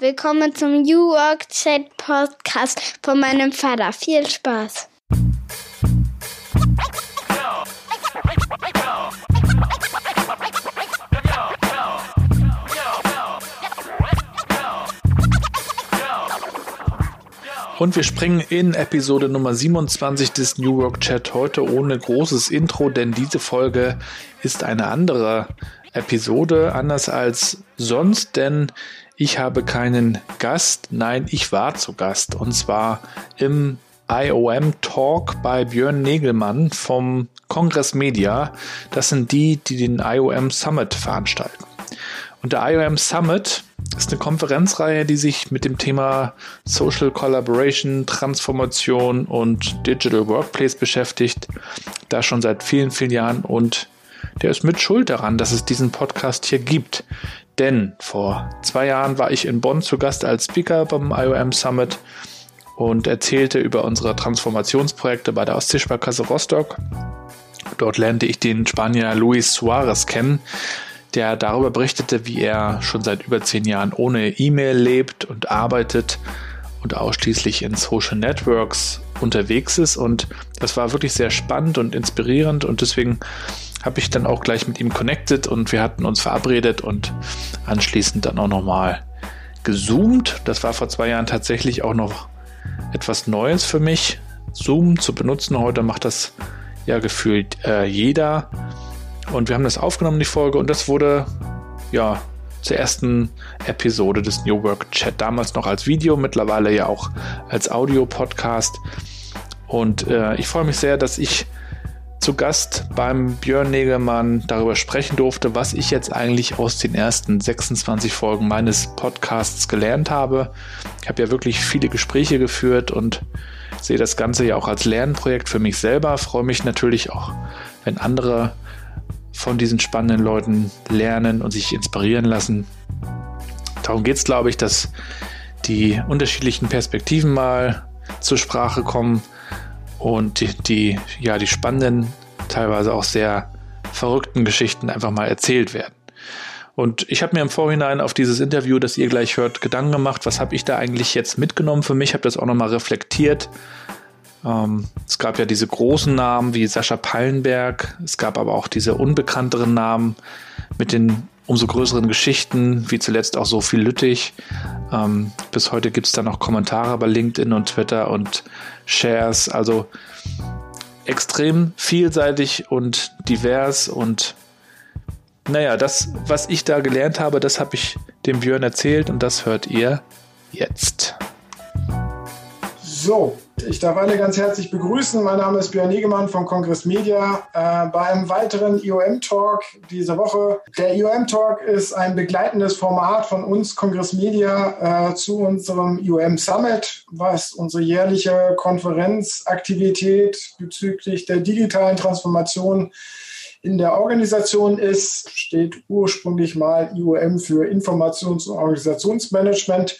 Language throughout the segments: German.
Willkommen zum New Work Chat Podcast von meinem Vater. Viel Spaß. Und wir springen in Episode Nummer 27 des New Work Chat heute ohne großes Intro, denn diese Folge ist eine andere Episode, anders als sonst, denn ich habe keinen Gast, nein, ich war zu Gast und zwar im IOM Talk bei Björn Negelmann vom Kongress Media. Das sind die, die den IOM Summit veranstalten. Und der IOM Summit ist eine Konferenzreihe, die sich mit dem Thema Social Collaboration, Transformation und Digital Workplace beschäftigt. Da schon seit vielen, vielen Jahren und der ist mit schuld daran, dass es diesen Podcast hier gibt. Denn vor zwei Jahren war ich in Bonn zu Gast als Speaker beim IOM Summit und erzählte über unsere Transformationsprojekte bei der Ostseesparkasse Rostock. Dort lernte ich den Spanier Luis Suarez kennen, der darüber berichtete, wie er schon seit über zehn Jahren ohne E-Mail lebt und arbeitet und ausschließlich in Social Networks unterwegs ist. Und das war wirklich sehr spannend und inspirierend und deswegen habe ich dann auch gleich mit ihm connected und wir hatten uns verabredet und anschließend dann auch nochmal gezoomt. Das war vor zwei Jahren tatsächlich auch noch etwas Neues für mich. Zoom zu benutzen heute macht das ja gefühlt äh, jeder. Und wir haben das aufgenommen, die Folge, und das wurde ja zur ersten Episode des New Work Chat. Damals noch als Video, mittlerweile ja auch als Audio-Podcast. Und äh, ich freue mich sehr, dass ich zu Gast beim Björn Negelmann darüber sprechen durfte, was ich jetzt eigentlich aus den ersten 26 Folgen meines Podcasts gelernt habe. Ich habe ja wirklich viele Gespräche geführt und sehe das Ganze ja auch als Lernprojekt für mich selber. Freue mich natürlich auch, wenn andere von diesen spannenden Leuten lernen und sich inspirieren lassen. Darum geht es, glaube ich, dass die unterschiedlichen Perspektiven mal zur Sprache kommen und die, die, ja, die spannenden, teilweise auch sehr verrückten Geschichten einfach mal erzählt werden. Und ich habe mir im Vorhinein auf dieses Interview, das ihr gleich hört, Gedanken gemacht, was habe ich da eigentlich jetzt mitgenommen für mich, habe das auch nochmal reflektiert. Ähm, es gab ja diese großen Namen wie Sascha Pallenberg, es gab aber auch diese unbekannteren Namen mit den umso größeren Geschichten, wie zuletzt auch Sophie Lüttich. Ähm, bis heute gibt es da noch Kommentare bei LinkedIn und Twitter und Shares. Also extrem vielseitig und divers und naja, das, was ich da gelernt habe, das habe ich dem Björn erzählt und das hört ihr jetzt. So, ich darf alle ganz herzlich begrüßen. Mein Name ist Björn Negemann von Kongress Media äh, bei einem weiteren IOM-Talk diese Woche. Der IOM-Talk ist ein begleitendes Format von uns, Kongress Media, äh, zu unserem IOM Summit, was unsere jährliche Konferenzaktivität bezüglich der digitalen Transformation in der Organisation ist, steht ursprünglich mal IOM für Informations- und Organisationsmanagement.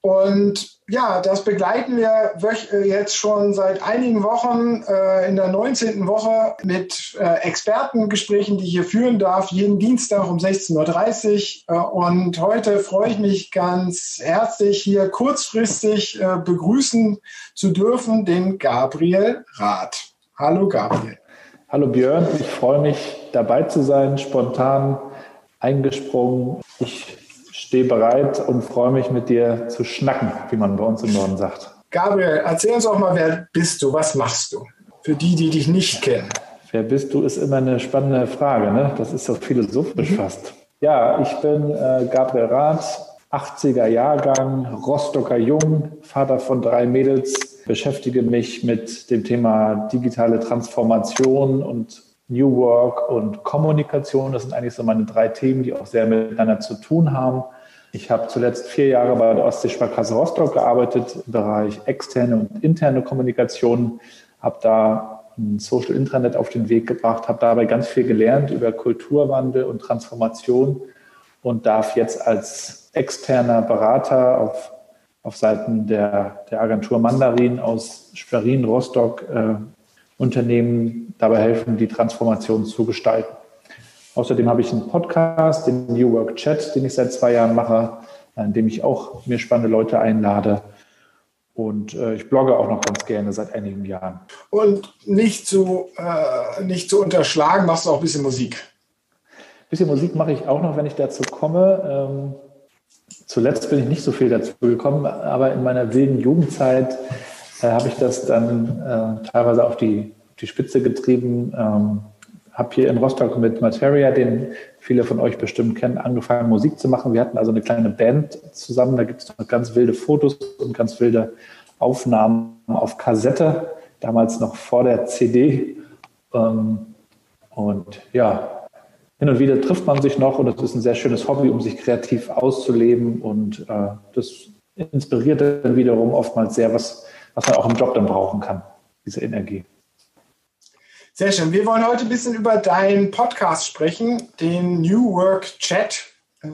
Und ja, das begleiten wir äh, jetzt schon seit einigen Wochen äh, in der 19. Woche mit äh, Expertengesprächen, die ich hier führen darf, jeden Dienstag um 16.30 Uhr. Äh, und heute freue ich mich ganz herzlich, hier kurzfristig äh, begrüßen zu dürfen, den Gabriel Rath. Hallo Gabriel. Hallo Björn, ich freue mich dabei zu sein, spontan eingesprungen. Ich stehe bereit und freue mich mit dir zu schnacken, wie man bei uns im Norden sagt. Gabriel, erzähl uns auch mal, wer bist du? Was machst du? Für die, die dich nicht kennen. Wer bist du, ist immer eine spannende Frage. Ne? Das ist so philosophisch mhm. fast. Ja, ich bin äh, Gabriel Rath, 80er Jahrgang, Rostocker Jung, Vater von drei Mädels, beschäftige mich mit dem Thema digitale Transformation und New Work und Kommunikation. Das sind eigentlich so meine drei Themen, die auch sehr miteinander zu tun haben. Ich habe zuletzt vier Jahre bei der Ostseesparkasse Rostock gearbeitet im Bereich externe und interne Kommunikation, habe da ein Social Intranet auf den Weg gebracht, habe dabei ganz viel gelernt über Kulturwandel und Transformation und darf jetzt als externer Berater auf, auf Seiten der, der Agentur Mandarin aus Schwerin, Rostock, äh, Unternehmen dabei helfen, die Transformation zu gestalten. Außerdem habe ich einen Podcast, den New Work Chat, den ich seit zwei Jahren mache, indem ich auch mir spannende Leute einlade. Und äh, ich blogge auch noch ganz gerne seit einigen Jahren. Und nicht zu, äh, nicht zu unterschlagen, machst du auch ein bisschen Musik. Ein bisschen Musik mache ich auch noch, wenn ich dazu komme. Ähm, zuletzt bin ich nicht so viel dazu gekommen, aber in meiner wilden Jugendzeit äh, habe ich das dann äh, teilweise auf die, die Spitze getrieben. Ähm, habe hier in Rostock mit Materia, den viele von euch bestimmt kennen, angefangen Musik zu machen. Wir hatten also eine kleine Band zusammen. Da gibt es ganz wilde Fotos und ganz wilde Aufnahmen auf Kassette, damals noch vor der CD. Ähm, und ja, hin und wieder trifft man sich noch und das ist ein sehr schönes Hobby, um sich kreativ auszuleben. Und äh, das inspiriert dann wiederum oftmals sehr, was, was man auch im Job dann brauchen kann, diese Energie. Sehr schön. Wir wollen heute ein bisschen über deinen Podcast sprechen, den New Work Chat,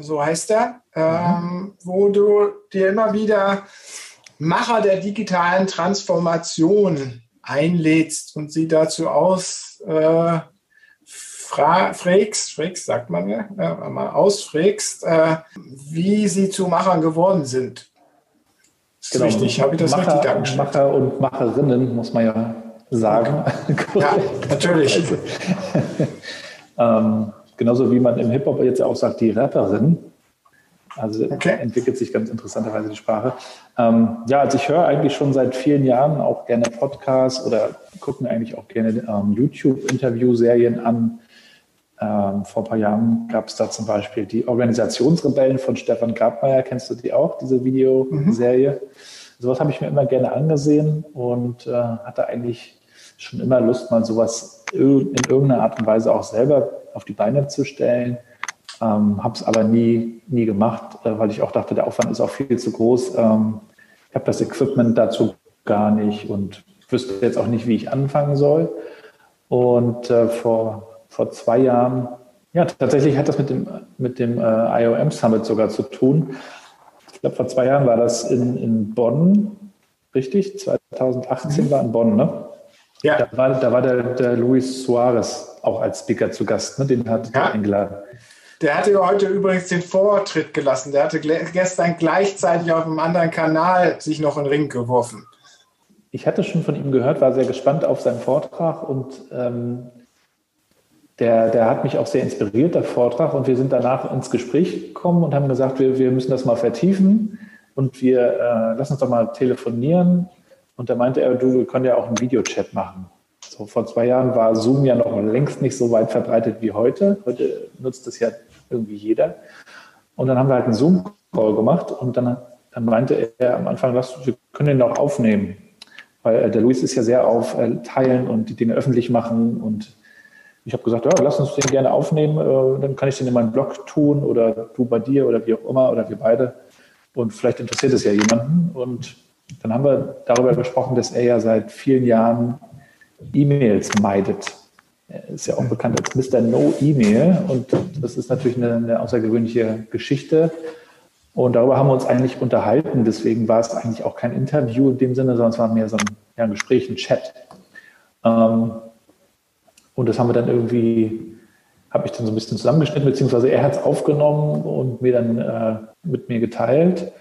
so heißt er, ähm, wo du dir immer wieder Macher der digitalen Transformation einlädst und sie dazu aus äh, fragst, fragst, sagt man ja, äh, mal ausfragst, äh, wie sie zu Machern geworden sind. Das ist genau. richtig, habe ich das Macher, richtig dargestellt? Macher und Macherinnen, muss man ja sagen. Ja, natürlich. Ähm, genauso wie man im Hip-Hop jetzt auch sagt, die Rapperin. Also okay. entwickelt sich ganz interessanterweise die Sprache. Ähm, ja, also ich höre eigentlich schon seit vielen Jahren auch gerne Podcasts oder gucke mir eigentlich auch gerne ähm, YouTube-Interview-Serien an. Ähm, vor ein paar Jahren gab es da zum Beispiel die Organisationsrebellen von Stefan Grabmeier. Kennst du die auch, diese Videoserie? Mhm. Sowas habe ich mir immer gerne angesehen und äh, hatte eigentlich schon immer Lust, mal sowas in irgendeiner Art und Weise auch selber auf die Beine zu stellen. Ähm, habe es aber nie, nie gemacht, äh, weil ich auch dachte, der Aufwand ist auch viel zu groß. Ähm, ich habe das Equipment dazu gar nicht und wüsste jetzt auch nicht, wie ich anfangen soll. Und äh, vor, vor zwei Jahren, ja, tatsächlich hat das mit dem, mit dem äh, IOM Summit sogar zu tun. Ich glaube, vor zwei Jahren war das in, in Bonn, richtig? 2018 mhm. war in Bonn, ne? Ja. Da war, da war der, der Luis Suarez auch als Speaker zu Gast, ne? den hat ja. eingeladen. Der hatte heute übrigens den Vortritt gelassen. Der hatte gestern gleichzeitig auf einem anderen Kanal sich noch in den Ring geworfen. Ich hatte schon von ihm gehört, war sehr gespannt auf seinen Vortrag und ähm, der, der hat mich auch sehr inspiriert, der Vortrag. Und wir sind danach ins Gespräch gekommen und haben gesagt, wir, wir müssen das mal vertiefen und wir äh, lassen uns doch mal telefonieren und da meinte er, du, wir können ja auch einen Videochat machen. So, vor zwei Jahren war Zoom ja noch längst nicht so weit verbreitet wie heute. Heute nutzt es ja irgendwie jeder. Und dann haben wir halt einen Zoom-Call gemacht und dann, dann meinte er am Anfang, lass, wir können den auch aufnehmen. Weil äh, der Luis ist ja sehr auf äh, Teilen und die Dinge öffentlich machen. Und ich habe gesagt, ja, lass uns den gerne aufnehmen. Äh, dann kann ich den in meinen Blog tun oder du bei dir oder wie auch immer oder wir beide. Und vielleicht interessiert es ja jemanden. Und dann haben wir darüber gesprochen, dass er ja seit vielen Jahren E-Mails meidet. Er ist ja auch bekannt als Mr. No E-Mail und das ist natürlich eine, eine, außergewöhnliche Geschichte. Und darüber haben wir uns eigentlich unterhalten. Deswegen war es eigentlich auch kein Interview in dem Sinne, sondern es war mehr so ein, ja, ein Gespräch, ein Chat. Ähm, und das haben wir dann irgendwie, habe ich dann so ein bisschen zusammengeschnitten, beziehungsweise er hat es aufgenommen und mir dann äh, mit mir geteilt.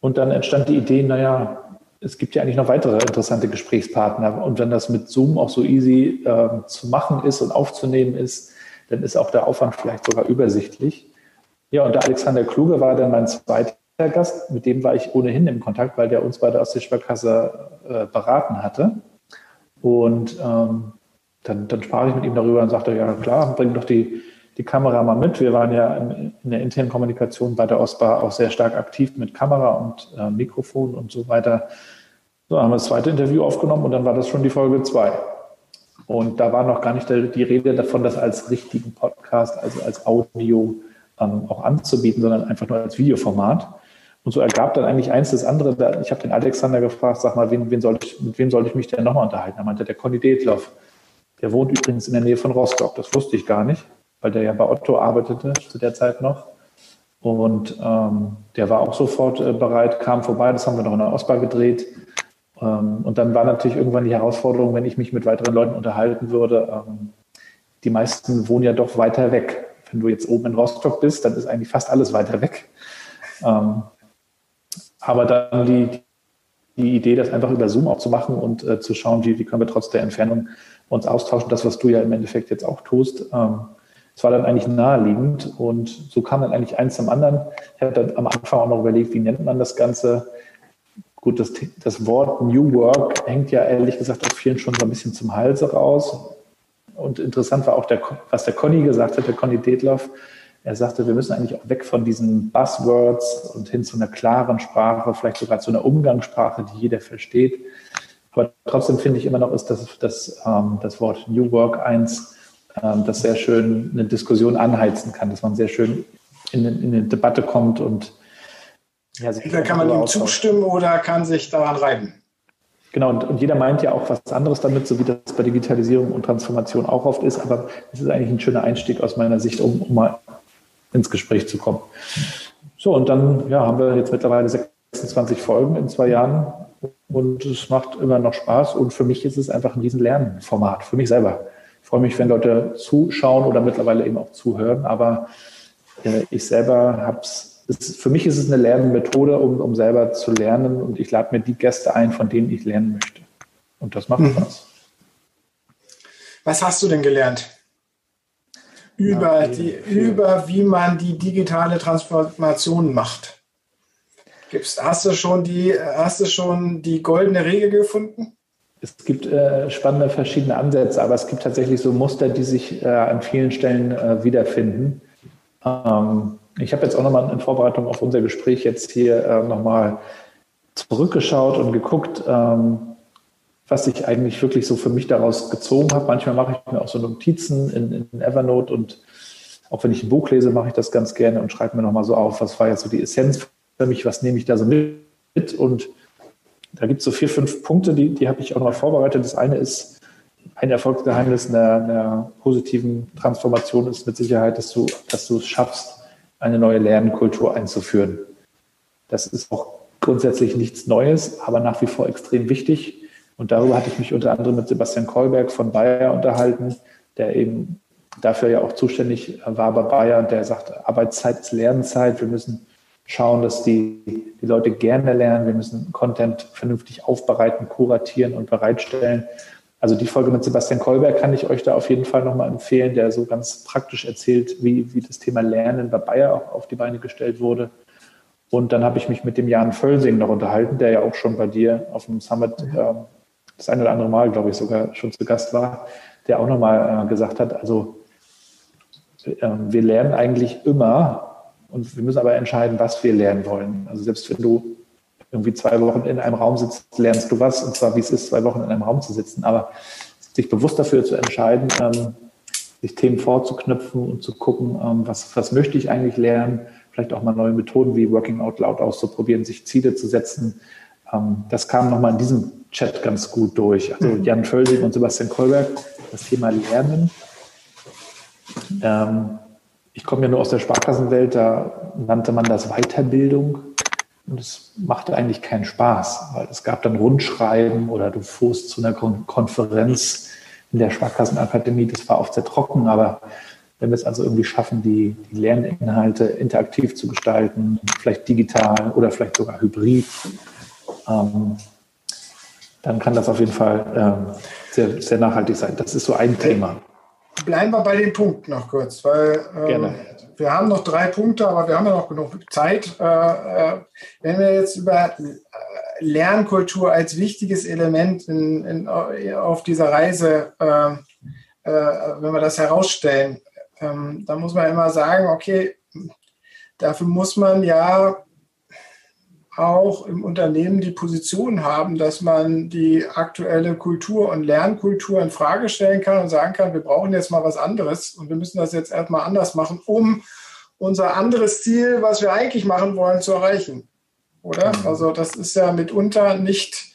Und dann entstand die Idee, naja, es gibt ja eigentlich noch weitere interessante Gesprächspartner. Und wenn das mit Zoom auch so easy äh, zu machen ist und aufzunehmen ist, dann ist auch der Aufwand vielleicht sogar übersichtlich. Ja, und der Alexander Kluge war dann mein zweiter Gast. Mit dem war ich ohnehin im Kontakt, weil der uns bei der Ostseesparkasse äh, beraten hatte. Und ähm, dann, dann sprach ich mit ihm darüber und sagte, ja klar, bring doch die, die Kamera mal mit. Wir waren ja in, der internen Kommunikation bei der OSPA auch sehr stark aktiv mit Kamera und äh, Mikrofon und so weiter. So haben wir das zweite Interview aufgenommen und dann war das schon die Folge zwei. Und da war noch gar nicht die Rede davon, das als richtigen Podcast, also als Audio ähm, auch anzubieten, sondern einfach nur als Videoformat. Und so ergab dann eigentlich eins das andere. Ich habe den Alexander gefragt, sag mal, wen, wen soll ich, mit wem soll ich mich denn nochmal unterhalten? Er meinte, der Conny Detloff. Der wohnt übrigens in der Nähe von Rostock. Das wusste ich gar nicht weil der ja bei Otto arbeitete zu der Zeit noch. Und ähm, der war auch sofort äh, bereit, kam vorbei, das haben wir noch in der Ausbau gedreht. Ähm, und dann war natürlich irgendwann die Herausforderung, wenn ich mich mit weiteren Leuten unterhalten würde, ähm, die meisten wohnen ja doch weiter weg. Wenn du jetzt oben in Rostock bist, dann ist eigentlich fast alles weiter weg. Ähm, aber dann die, die Idee, das einfach über Zoom auch zu machen und äh, zu schauen, wie, wie können wir trotz der Entfernung uns austauschen, das, was du ja im Endeffekt jetzt auch tust. Ähm, es war dann eigentlich naheliegend und so kam dann eigentlich eins zum anderen. Ich habe dann am Anfang auch noch überlegt, wie nennt man das Ganze. Gut, das, das Wort New Work hängt ja ehrlich gesagt auf vielen schon so ein bisschen zum Halse raus. Und interessant war auch, der, was der Conny gesagt hat, der Conny Detloff. Er sagte, wir müssen eigentlich auch weg von diesen Buzzwords und hin zu einer klaren Sprache, vielleicht sogar zu einer Umgangssprache, die jeder versteht. Aber trotzdem finde ich immer noch, ist das, das, ähm, das Wort New Work eins, das sehr schön eine Diskussion anheizen kann, dass man sehr schön in, in eine Debatte kommt und ja, Entweder kann man ihm zustimmen oder kann sich daran reiben. Genau, und, und, jeder meint ja auch was anderes damit, so wie das bei Digitalisierung und Transformation auch oft ist, aber es ist eigentlich ein schöner Einstieg aus meiner Sicht, um, um mal ins Gespräch zu kommen. So, und dann ja, haben wir jetzt mittlerweile 26 Folgen in zwei Jahren und es macht immer noch Spaß und für mich ist es einfach ein riesen Lernformat, für mich selber. Ich freue mich, wenn Leute zuschauen oder mittlerweile eben auch zuhören, aber äh, ich selber habe es für mich ist es eine Lernmethode, um, um selber zu lernen und ich lade mir die Gäste ein, von denen ich lernen möchte. Und das macht mhm. Spaß. Was hast du denn gelernt? Über, ja, die, über wie man die digitale Transformation macht. Gibt's, hast, du schon die, hast du schon die goldene Regel gefunden? Es gibt äh, spannende verschiedene Ansätze, aber es gibt tatsächlich so Muster, die sich äh, an vielen Stellen äh, wiederfinden. Ähm, ich habe jetzt auch nochmal in Vorbereitung auf unser Gespräch jetzt hier äh, nochmal zurückgeschaut und geguckt, ähm, was ich eigentlich wirklich so für mich daraus gezogen habe. Manchmal mache ich mir auch so Notizen in, in Evernote und auch wenn ich ein Buch lese, mache ich das ganz gerne und schreibe mir nochmal so auf, was war jetzt so die Essenz für mich, was nehme ich da so mit. Und da gibt es so vier, fünf Punkte, die, die habe ich auch nochmal vorbereitet. Das eine ist, ein Erfolgsgeheimnis einer, einer positiven Transformation ist mit Sicherheit, dass du, dass du es schaffst, eine neue Lernkultur einzuführen. Das ist auch grundsätzlich nichts Neues, aber nach wie vor extrem wichtig. Und darüber hatte ich mich unter anderem mit Sebastian Kolberg von Bayer unterhalten, der eben dafür ja auch zuständig war bei Bayer und der sagt, Arbeitszeit ist Lernzeit. Wir müssen schauen, dass die, die Leute gerne lernen. Wir müssen Content vernünftig aufbereiten, kuratieren und bereitstellen. Also die Folge mit Sebastian Kolberg kann ich euch da auf jeden Fall nochmal empfehlen, der so ganz praktisch erzählt, wie, wie das Thema Lernen bei Bayer auch auf die Beine gestellt wurde. Und dann habe ich mich mit dem Jan Völsing noch unterhalten, der ja auch schon bei dir auf dem Summit äh, das eine oder andere Mal, glaube ich, sogar schon zu Gast war, der auch nochmal äh, gesagt hat, also äh, wir lernen eigentlich immer und wir müssen aber entscheiden, was wir lernen wollen. Also selbst wenn du irgendwie zwei Wochen in einem Raum sitzt, lernst du was, und zwar wie es ist, zwei Wochen in einem Raum zu sitzen. Aber sich bewusst dafür zu entscheiden, ähm, sich Themen vorzuknüpfen und zu gucken, ähm, was, was möchte ich eigentlich lernen, vielleicht auch mal neue Methoden wie Working Out Loud auszuprobieren, sich Ziele zu setzen. Ähm, das kam nochmal in diesem Chat ganz gut durch. Also mhm. Jan Völsing und Sebastian Kolberg, das Thema Lernen. Ich komme ja nur aus der Sparkassenwelt, da nannte man das Weiterbildung. Und es machte eigentlich keinen Spaß, weil es gab dann Rundschreiben oder du fuhrst zu einer Konferenz in der Sparkassenakademie. Das war oft sehr trocken, aber wenn wir es also irgendwie schaffen, die, die Lerninhalte interaktiv zu gestalten, vielleicht digital oder vielleicht sogar hybrid, ähm, dann kann das auf jeden Fall ähm, sehr, sehr nachhaltig sein. Das ist so ein Thema. Bleiben wir bei den Punkten noch kurz, weil ähm, wir haben noch drei Punkte, aber wir haben ja noch genug Zeit. Äh, äh, wenn wir jetzt über äh, Lernkultur als wichtiges Element in, in, auf dieser Reise, äh, äh, wenn wir das herausstellen, ähm, dann muss man immer sagen, okay, dafür muss man ja auch im Unternehmen die Position haben, dass man die aktuelle Kultur und Lernkultur in Frage stellen kann und sagen kann, wir brauchen jetzt mal was anderes und wir müssen das jetzt erstmal anders machen, um unser anderes Ziel, was wir eigentlich machen wollen, zu erreichen. Oder? Mhm. Also das ist ja mitunter nicht,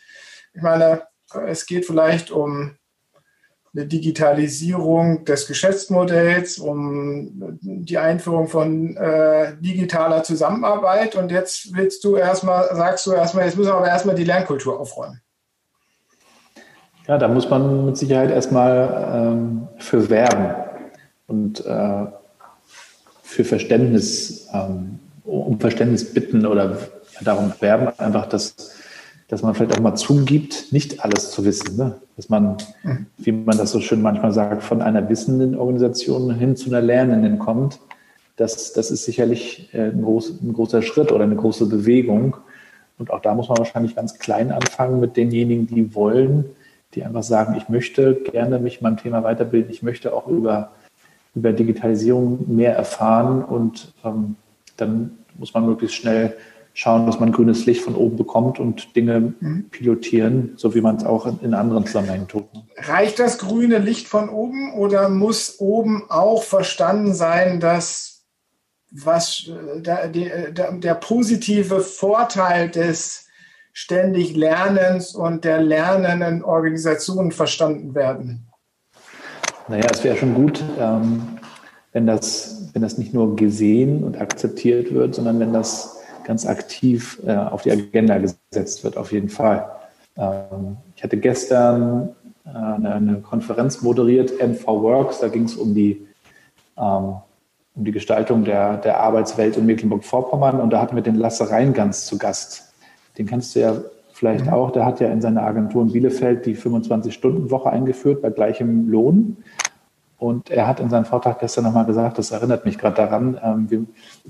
ich meine, es geht vielleicht um eine Digitalisierung des Geschäftsmodells, um die Einführung von äh, digitaler Zusammenarbeit. Und jetzt willst du erstmal, sagst du erstmal, jetzt müssen wir aber erstmal die Lernkultur aufräumen. Ja, da muss man mit Sicherheit erstmal ähm, für werben und äh, für Verständnis, ähm, um Verständnis bitten oder darum werben, einfach, dass, dass man vielleicht auch mal zugibt, nicht alles zu wissen. Ne? Dass man, mhm. wie man das so schön manchmal sagt, von einer wissenden Organisation hin zu einer Lernenden kommt. Das, das ist sicherlich äh, ein, groß, ein großer Schritt oder eine große Bewegung. Und auch da muss man wahrscheinlich ganz klein anfangen mit denjenigen, die wollen, die einfach sagen, ich möchte gerne mich meinem Thema weiterbilden, ich möchte auch über, über Digitalisierung mehr erfahren und ähm, dann muss man möglichst schnell schauen, dass man grünes Licht von oben bekommt und Dinge mhm. pilotieren, so wie man es auch in, anderen Zusammenhängen tut. Reicht das grüne Licht von oben oder muss oben auch verstanden sein, dass was der, der, der positive Vorteil des ständig Lernens und der lernenden Organisation verstanden werden? Naja, es wäre schon gut, ähm, wenn, das, wenn das nicht nur gesehen und akzeptiert wird, sondern wenn das ganz aktiv äh, auf die Agenda gesetzt wird, auf jeden Fall. Ähm, ich hatte gestern äh, eine, eine, Konferenz moderiert, MV Works, da ging es um die ähm, um die Gestaltung der, der Arbeitswelt in Mecklenburg-Vorpommern und da hatten wir den Lasse Reingans zu Gast. Den kennst du ja vielleicht mhm. auch. Der hat ja in seiner Agentur in Bielefeld die 25-Stunden-Woche eingeführt bei gleichem Lohn. Und er hat in seinem Vortrag gestern nochmal gesagt, das erinnert mich gerade daran, ähm, wir,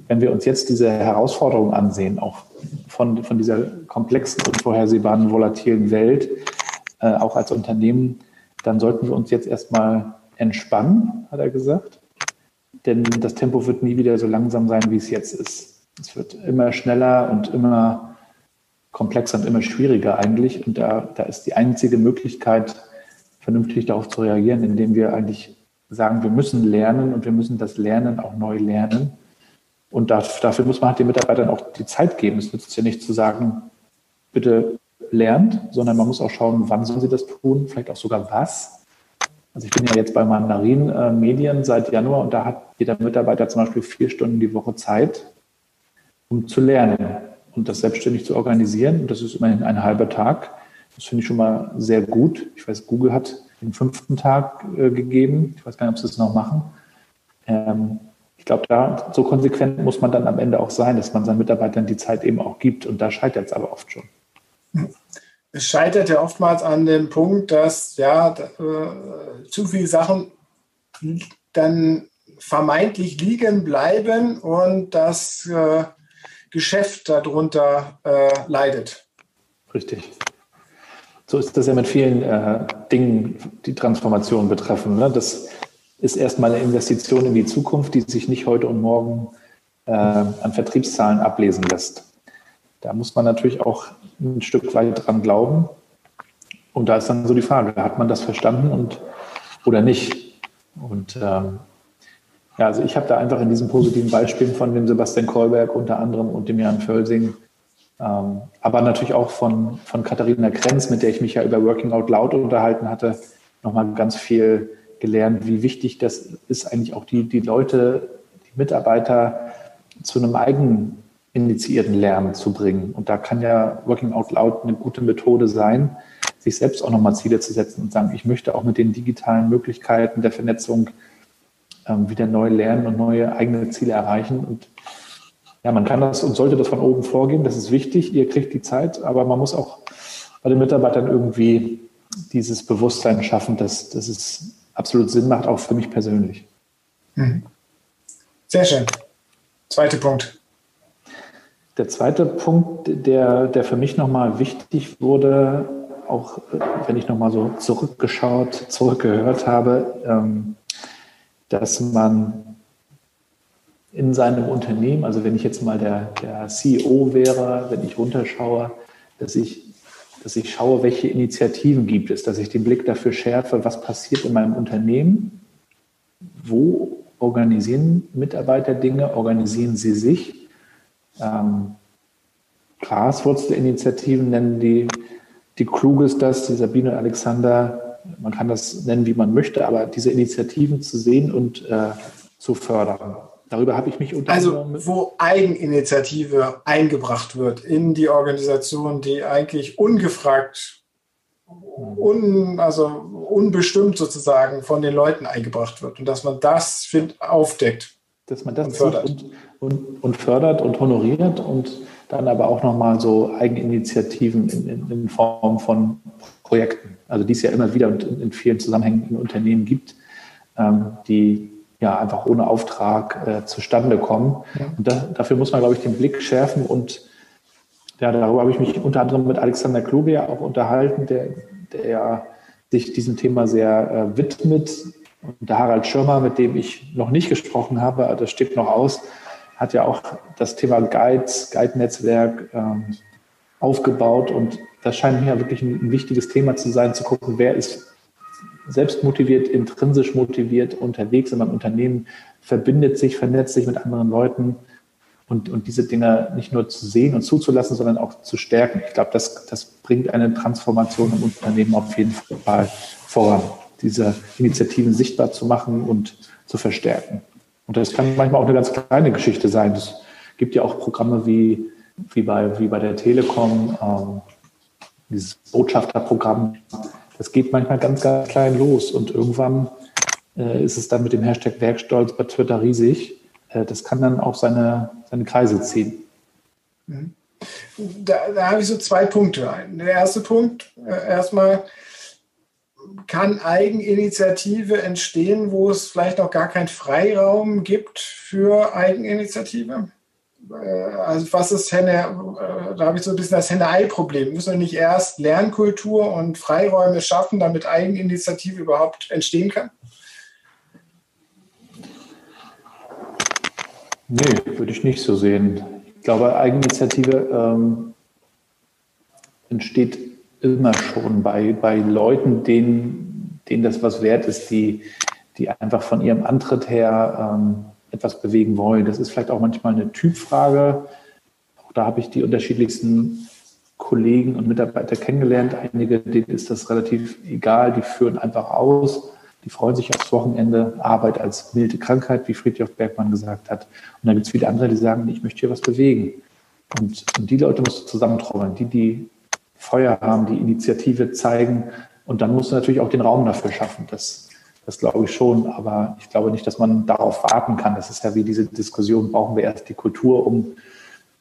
wenn wir uns jetzt diese Herausforderungen ansehen, auch von, von dieser komplexen, unvorhersehbaren, volatilen Welt, äh, auch als Unternehmen, dann sollten wir uns jetzt erstmal entspannen, hat er gesagt. Denn das Tempo wird nie wieder so langsam sein, wie es jetzt ist. Es wird immer schneller und immer komplexer und immer schwieriger eigentlich. Und da, da ist die einzige Möglichkeit, vernünftig darauf zu reagieren, indem wir eigentlich sagen, wir müssen lernen und wir müssen das Lernen auch neu lernen. Und dafür muss man halt den Mitarbeitern auch die Zeit geben. Es nützt ja nicht zu sagen, bitte lernt, sondern man muss auch schauen, wann sollen sie das tun, vielleicht auch sogar was. Also ich bin ja jetzt bei Mandarin äh, Medien seit Januar und da hat jeder Mitarbeiter zum Beispiel vier Stunden die Woche Zeit, um zu lernen und das selbstständig zu organisieren. Und das ist immerhin ein halber Tag. Das finde ich schon mal sehr gut. Ich weiß, Google hat den fünften Tag äh, gegeben. Ich weiß gar nicht, ob sie es noch machen. Ähm, ich glaube, da so konsequent muss man dann am Ende auch sein, dass man seinen Mitarbeitern die Zeit eben auch gibt. Und da scheitert es aber oft schon. Es scheitert ja oftmals an dem Punkt, dass ja äh, zu viele Sachen dann vermeintlich liegen bleiben und dass äh, Geschäft darunter äh, leidet. Richtig. So ist das ja mit vielen äh, Dingen, die Transformation betreffen. Ne? Das ist erstmal eine Investition in die Zukunft, die sich nicht heute und morgen äh, an Vertriebszahlen ablesen lässt. Da muss man natürlich auch ein Stück weit dran glauben. Und da ist dann so die Frage, hat man das verstanden und, oder nicht? Und ähm, ja, also ich habe da einfach in diesen positiven Beispielen von dem Sebastian Kolberg unter anderem und dem Jan Völsing, aber natürlich auch von, von Katharina Krenz, mit der ich mich ja über Working Out Loud unterhalten hatte, nochmal ganz viel gelernt, wie wichtig das ist, eigentlich auch die, die Leute, die Mitarbeiter zu einem eigen initiierten Lernen zu bringen. Und da kann ja Working Out Loud eine gute Methode sein, sich selbst auch nochmal Ziele zu setzen und sagen, ich möchte auch mit den digitalen Möglichkeiten der Vernetzung ähm, wieder neu lernen und neue eigene Ziele erreichen. Und ja, man kann das und sollte das von oben vorgehen. Das ist wichtig. Ihr kriegt die Zeit, aber man muss auch bei den Mitarbeitern irgendwie dieses Bewusstsein schaffen, dass, dass es absolut Sinn macht, auch für mich persönlich. Mhm. Sehr schön. Zweiter Punkt. Der zweite Punkt, der, der für mich nochmal wichtig wurde, auch wenn ich nochmal so zurückgeschaut, zurückgehört habe, ähm, dass man in seinem Unternehmen, also wenn ich jetzt mal der, der CEO wäre, wenn ich runterschaue, dass ich, dass ich schaue, welche Initiativen gibt es, dass ich den Blick dafür schärfe, was passiert in meinem Unternehmen, wo organisieren Mitarbeiter Dinge, organisieren sie sich. Ähm, Graswurzelinitiativen nennen die, die Kluges das, die Sabine und Alexander man kann das nennen, wie man möchte, aber diese Initiativen zu sehen und äh, zu fördern. Darüber habe ich mich unter Also, wo Eigeninitiative eingebracht wird in die Organisation, die eigentlich ungefragt, un, also unbestimmt sozusagen von den Leuten eingebracht wird und dass man das find, aufdeckt. Dass man das und fördert. Und, und, und, fördert und honoriert und dann aber auch nochmal so Eigeninitiativen in, in, in, Form von Projekten, also die es ja immer wieder in, in vielen Zusammenhängen in Unternehmen gibt, ähm, die ja einfach ohne Auftrag äh, zustande kommen. Ja. Und da, dafür muss man, glaube ich, den Blick schärfen und ja, darüber habe ich mich unter anderem mit Alexander Kluge ja auch unterhalten, der, der ja sich diesem Thema sehr äh, widmet. Und der Harald Schirmer, mit dem ich noch nicht gesprochen habe, das steht noch aus, hat ja auch das Thema Guides, Guide-Netzwerk ähm, aufgebaut. Und das scheint mir wirklich ein, ein wichtiges Thema zu sein, zu gucken, wer ist selbst motiviert, intrinsisch motiviert unterwegs in einem Unternehmen, verbindet sich, vernetzt sich mit anderen Leuten und, und diese Dinge nicht nur zu sehen und zuzulassen, sondern auch zu stärken. Ich glaube, das, das bringt eine Transformation im Unternehmen auf jeden Fall voran, diese Initiativen sichtbar zu machen und zu verstärken. Und das kann manchmal auch eine ganz kleine Geschichte sein. Es gibt ja auch Programme wie, wie, bei, wie bei der Telekom, ähm, dieses Botschafterprogramm. Das geht manchmal ganz, ganz klein los und irgendwann äh, ist es dann mit dem Hashtag Werkstolz bei Twitter riesig. Äh, das kann dann auch seine, seine Kreise ziehen. Mhm. Da, da habe ich so zwei Punkte. Der erste Punkt, äh, erstmal, kann Eigeninitiative entstehen, wo es vielleicht auch gar keinen Freiraum gibt für Eigeninitiative? Äh, also was ist Henne, da habe ich so ein bisschen das Henne-Ei-Problem. Müssen wir nicht erst Lernkultur und Freiräume schaffen, damit Eigeninitiative überhaupt entstehen kann? Nee, würde ich nicht so sehen. Ich glaube, Eigeninitiative ähm, entsteht immer schon bei, bei Leuten, denen, denen das was wert ist, die, die einfach von ihrem Antritt her ähm, etwas bewegen wollen. Das ist vielleicht auch manchmal eine Typfrage. Auch da habe ich die unterschiedlichsten Kollegen und Mitarbeiter kennengelernt. Einige, denen ist das relativ egal, die führen einfach aus. Die freuen sich aufs Wochenende, Arbeit als milde Krankheit, wie Friedrich Bergmann gesagt hat. Und dann gibt es viele andere, die sagen, ich möchte hier was bewegen. Und, und die Leute musst du zusammentrommeln, die, die Feuer haben, die Initiative zeigen. Und dann musst du natürlich auch den Raum dafür schaffen. Das, das glaube ich schon. Aber ich glaube nicht, dass man darauf warten kann. Das ist ja wie diese Diskussion, brauchen wir erst die Kultur, um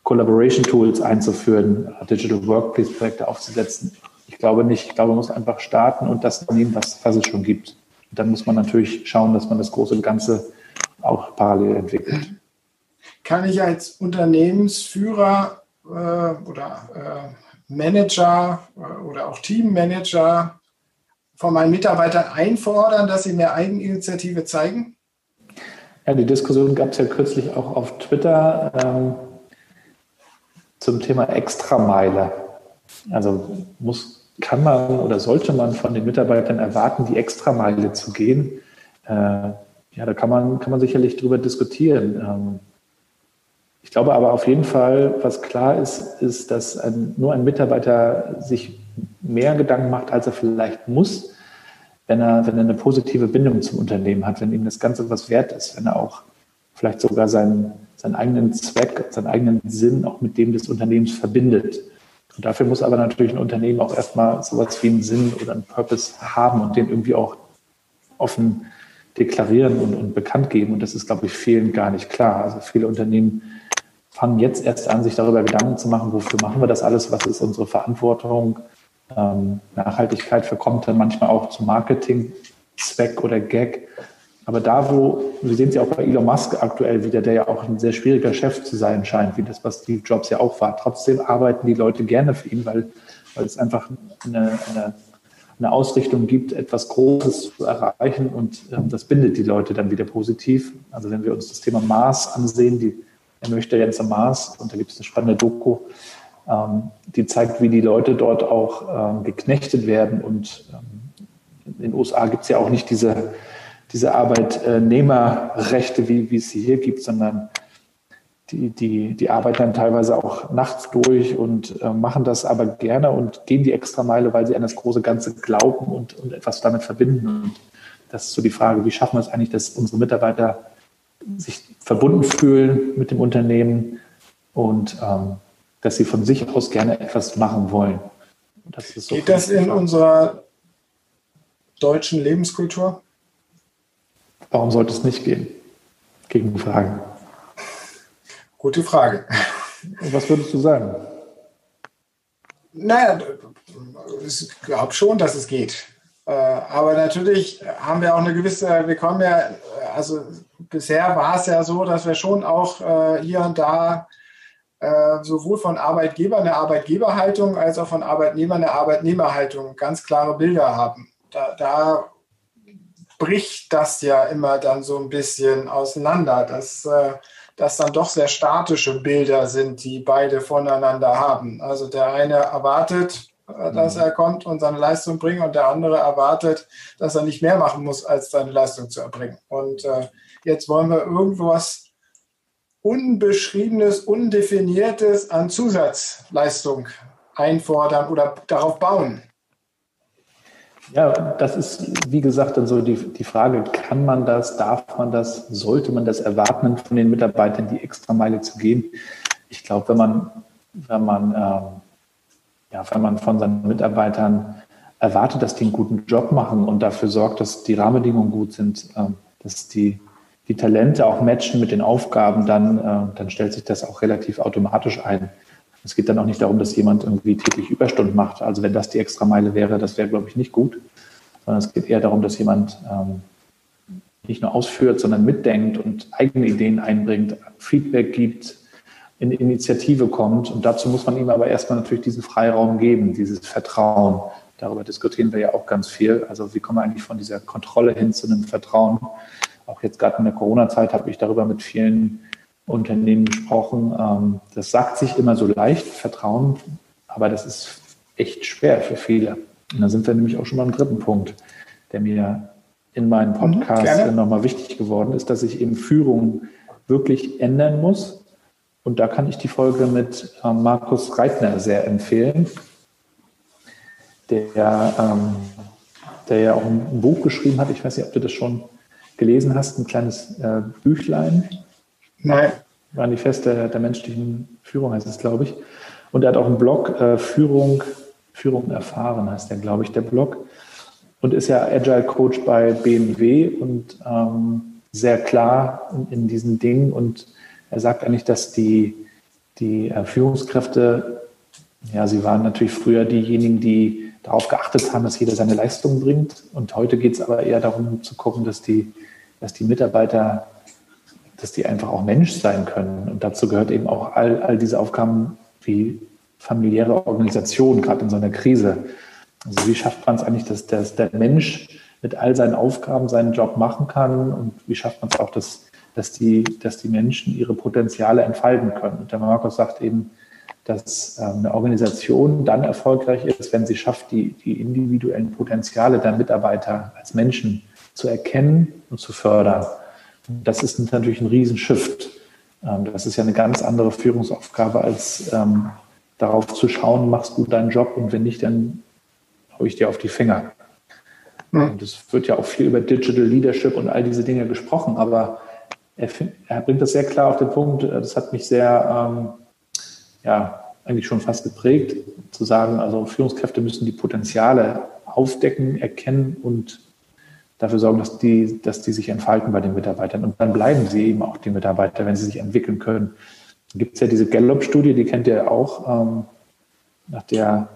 Collaboration Tools einzuführen, Digital Workplace Projekte aufzusetzen. Ich glaube nicht. Ich glaube, man muss einfach starten und das nehmen, was, was es schon gibt. Und dann muss man natürlich schauen, dass man das große Ganze auch parallel entwickelt. Kann ich als Unternehmensführer äh, oder äh, Manager äh, oder auch Teammanager von meinen Mitarbeitern einfordern, dass sie mehr Eigeninitiative zeigen? Ja, die Diskussion gab es ja kürzlich auch auf Twitter ähm, zum Thema Extrameile. Also muss, kann man oder sollte man von den Mitarbeitern erwarten, die Extrameile zu gehen? Äh, ja, da kann man, kann man sicherlich drüber diskutieren. Ähm, ich glaube aber auf jeden Fall, was klar ist, ist, dass ein, nur ein Mitarbeiter sich mehr Gedanken macht, als er vielleicht muss, wenn er, wenn er eine positive Bindung zum Unternehmen hat, wenn ihm das Ganze was wert ist, wenn er auch vielleicht sogar seinen, seinen eigenen Zweck, seinen eigenen Sinn auch mit dem des Unternehmens verbindet. Und dafür muss aber natürlich ein Unternehmen auch erstmal sowas wie einen Sinn oder einen Purpose haben und den irgendwie auch offen deklarieren und, und bekannt geben. Und das ist, glaube ich, vielen gar nicht klar. Also viele Unternehmen fangen jetzt erst an, sich darüber Gedanken zu machen, wofür machen wir das alles, was ist unsere Verantwortung. Ähm, Nachhaltigkeit verkommt dann manchmal auch zum Marketing-Zweck oder Gag. Aber da, wo, wir sehen es ja auch bei Elon Musk aktuell wieder, der ja auch ein sehr schwieriger Chef zu sein scheint, wie das, was Steve Jobs ja auch war. Trotzdem arbeiten die Leute gerne für ihn, weil, weil es einfach eine, eine, eine Ausrichtung gibt, etwas Großes zu erreichen und ähm, das bindet die Leute dann wieder positiv. Also wenn wir uns das Thema Mars ansehen, die er möchte jetzt am Mars und da gibt es eine spannende Doku, die zeigt, wie die Leute dort auch ähm, geknechtet werden. Und ähm, in den USA gibt es ja auch nicht diese, diese Arbeitnehmerrechte, wie, wie es sie hier gibt, sondern die, die, die arbeiten dann teilweise auch nachts durch und äh, machen das aber gerne und gehen die extra Meile, weil sie an das große Ganze glauben und, und etwas damit verbinden. Und das ist so die Frage, wie schaffen wir es eigentlich, dass unsere Mitarbeiter sich verbunden fühlen mit dem Unternehmen und ähm, dass sie von sich aus gerne etwas machen wollen. Das so Geht das in unserer deutschen Lebenskultur? Warum sollte es nicht gehen? Gegenfrage. Gute Frage. Was würdest du sagen? Naja, ich glaube schon, dass es geht. Äh, aber natürlich haben wir auch eine gewisse, wir kommen ja, also bisher war es ja so, dass wir schon auch äh, hier und da sowohl von Arbeitgebern eine Arbeitgeberhaltung als auch von Arbeitnehmern eine Arbeitnehmerhaltung ganz klare Bilder haben. Da, da bricht das ja immer dann so ein bisschen auseinander, dass das dann doch sehr statische Bilder sind, die beide voneinander haben. Also der eine erwartet, dass mhm. er kommt und seine Leistung bringt und der andere erwartet, dass er nicht mehr machen muss, als seine Leistung zu erbringen. Und äh, jetzt wollen wir irgendwas Unbeschriebenes, Undefiniertes an Zusatzleistung einfordern oder darauf bauen. Ja, das ist, wie gesagt, dann so die, die Frage, kann man das, darf man das, sollte man das erwarten von den Mitarbeitern, die extra Meile zu gehen? Ich glaube, wenn man, wenn man, ähm, ja, wenn man von seinen Mitarbeitern erwartet, dass die einen guten Job machen und dafür sorgt, dass die Rahmenbedingungen gut sind, ähm, dass die die Talente auch matchen mit den Aufgaben, dann, äh, dann stellt sich das auch relativ automatisch ein. Es geht dann auch nicht darum, dass jemand irgendwie täglich Überstunden macht. Also wenn das die extra Meile wäre, das wäre, glaube ich, nicht gut. Sondern es geht eher darum, dass jemand ähm, nicht nur ausführt, sondern mitdenkt und eigene Ideen einbringt, Feedback gibt, in Initiative kommt. Und dazu muss man ihm aber erstmal natürlich diesen Freiraum geben, dieses Vertrauen. Darüber diskutieren wir ja auch ganz viel. Also wie kommen wir eigentlich von dieser Kontrolle hin zu einem Vertrauen? Auch jetzt gerade in der Corona-Zeit habe ich darüber mit vielen Unternehmen gesprochen. Ähm, das sagt sich immer so leicht, Vertrauen, aber das ist echt schwer für viele. Und da sind wir nämlich auch schon beim dritten Punkt, der mir in meinem mhm, Podcast mhm, nochmal wichtig geworden ist, dass ich eben Führung wirklich ändern muss. Und da kann ich die Folge mit ähm, Markus Reitner sehr empfehlen, der, ähm, der ja auch ein Buch geschrieben hat. Ich weiß nicht, ob du das schon gelesen hast, ein kleines äh, Büchlein. Nein. Manifest der, der menschlichen Führung heißt es, glaube ich. Und er hat auch einen Blog, äh, Führung, Führung erfahren heißt der, glaube ich, der Blog. Und ist ja Agile Coach bei BMW und ähm, sehr klar in, in, diesen Dingen. Und er sagt eigentlich, dass die, die äh, Führungskräfte, ja, sie waren natürlich früher diejenigen, die darauf geachtet haben, dass jeder seine Leistung bringt. Und heute geht es aber eher darum zu gucken, dass die, dass die Mitarbeiter, dass die einfach auch Mensch sein können. Und dazu gehört eben auch all, all diese Aufgaben wie familiäre Organisation, gerade in so einer Krise. Also wie schafft man es eigentlich, dass, dass der Mensch mit all seinen Aufgaben seinen Job machen kann und wie schafft man es auch, dass, dass, die, dass die Menschen ihre Potenziale entfalten können. Und der Markus sagt eben, dass ähm, eine Organisation dann erfolgreich ist, wenn sie schafft, die, die individuellen Potenziale der Mitarbeiter als Menschen zu erkennen und zu fördern. Das ist natürlich ein Riesenshift. Ähm, das ist ja eine ganz andere Führungsaufgabe, als ähm, darauf zu schauen, machst du deinen Job und wenn nicht, dann haue ich dir auf die Finger. Und es wird ja auch viel über Digital Leadership und all diese Dinge gesprochen, aber er, er bringt das sehr klar auf den Punkt. Das hat mich sehr ähm, ja, eigentlich schon fast geprägt, zu sagen, also Führungskräfte müssen die Potenziale aufdecken, erkennen und dafür sorgen, dass die, dass die sich entfalten bei den Mitarbeitern. Und dann bleiben sie eben auch die Mitarbeiter, wenn sie sich entwickeln können. Da gibt es ja diese Gallup-Studie, die kennt ihr auch, ähm, nach der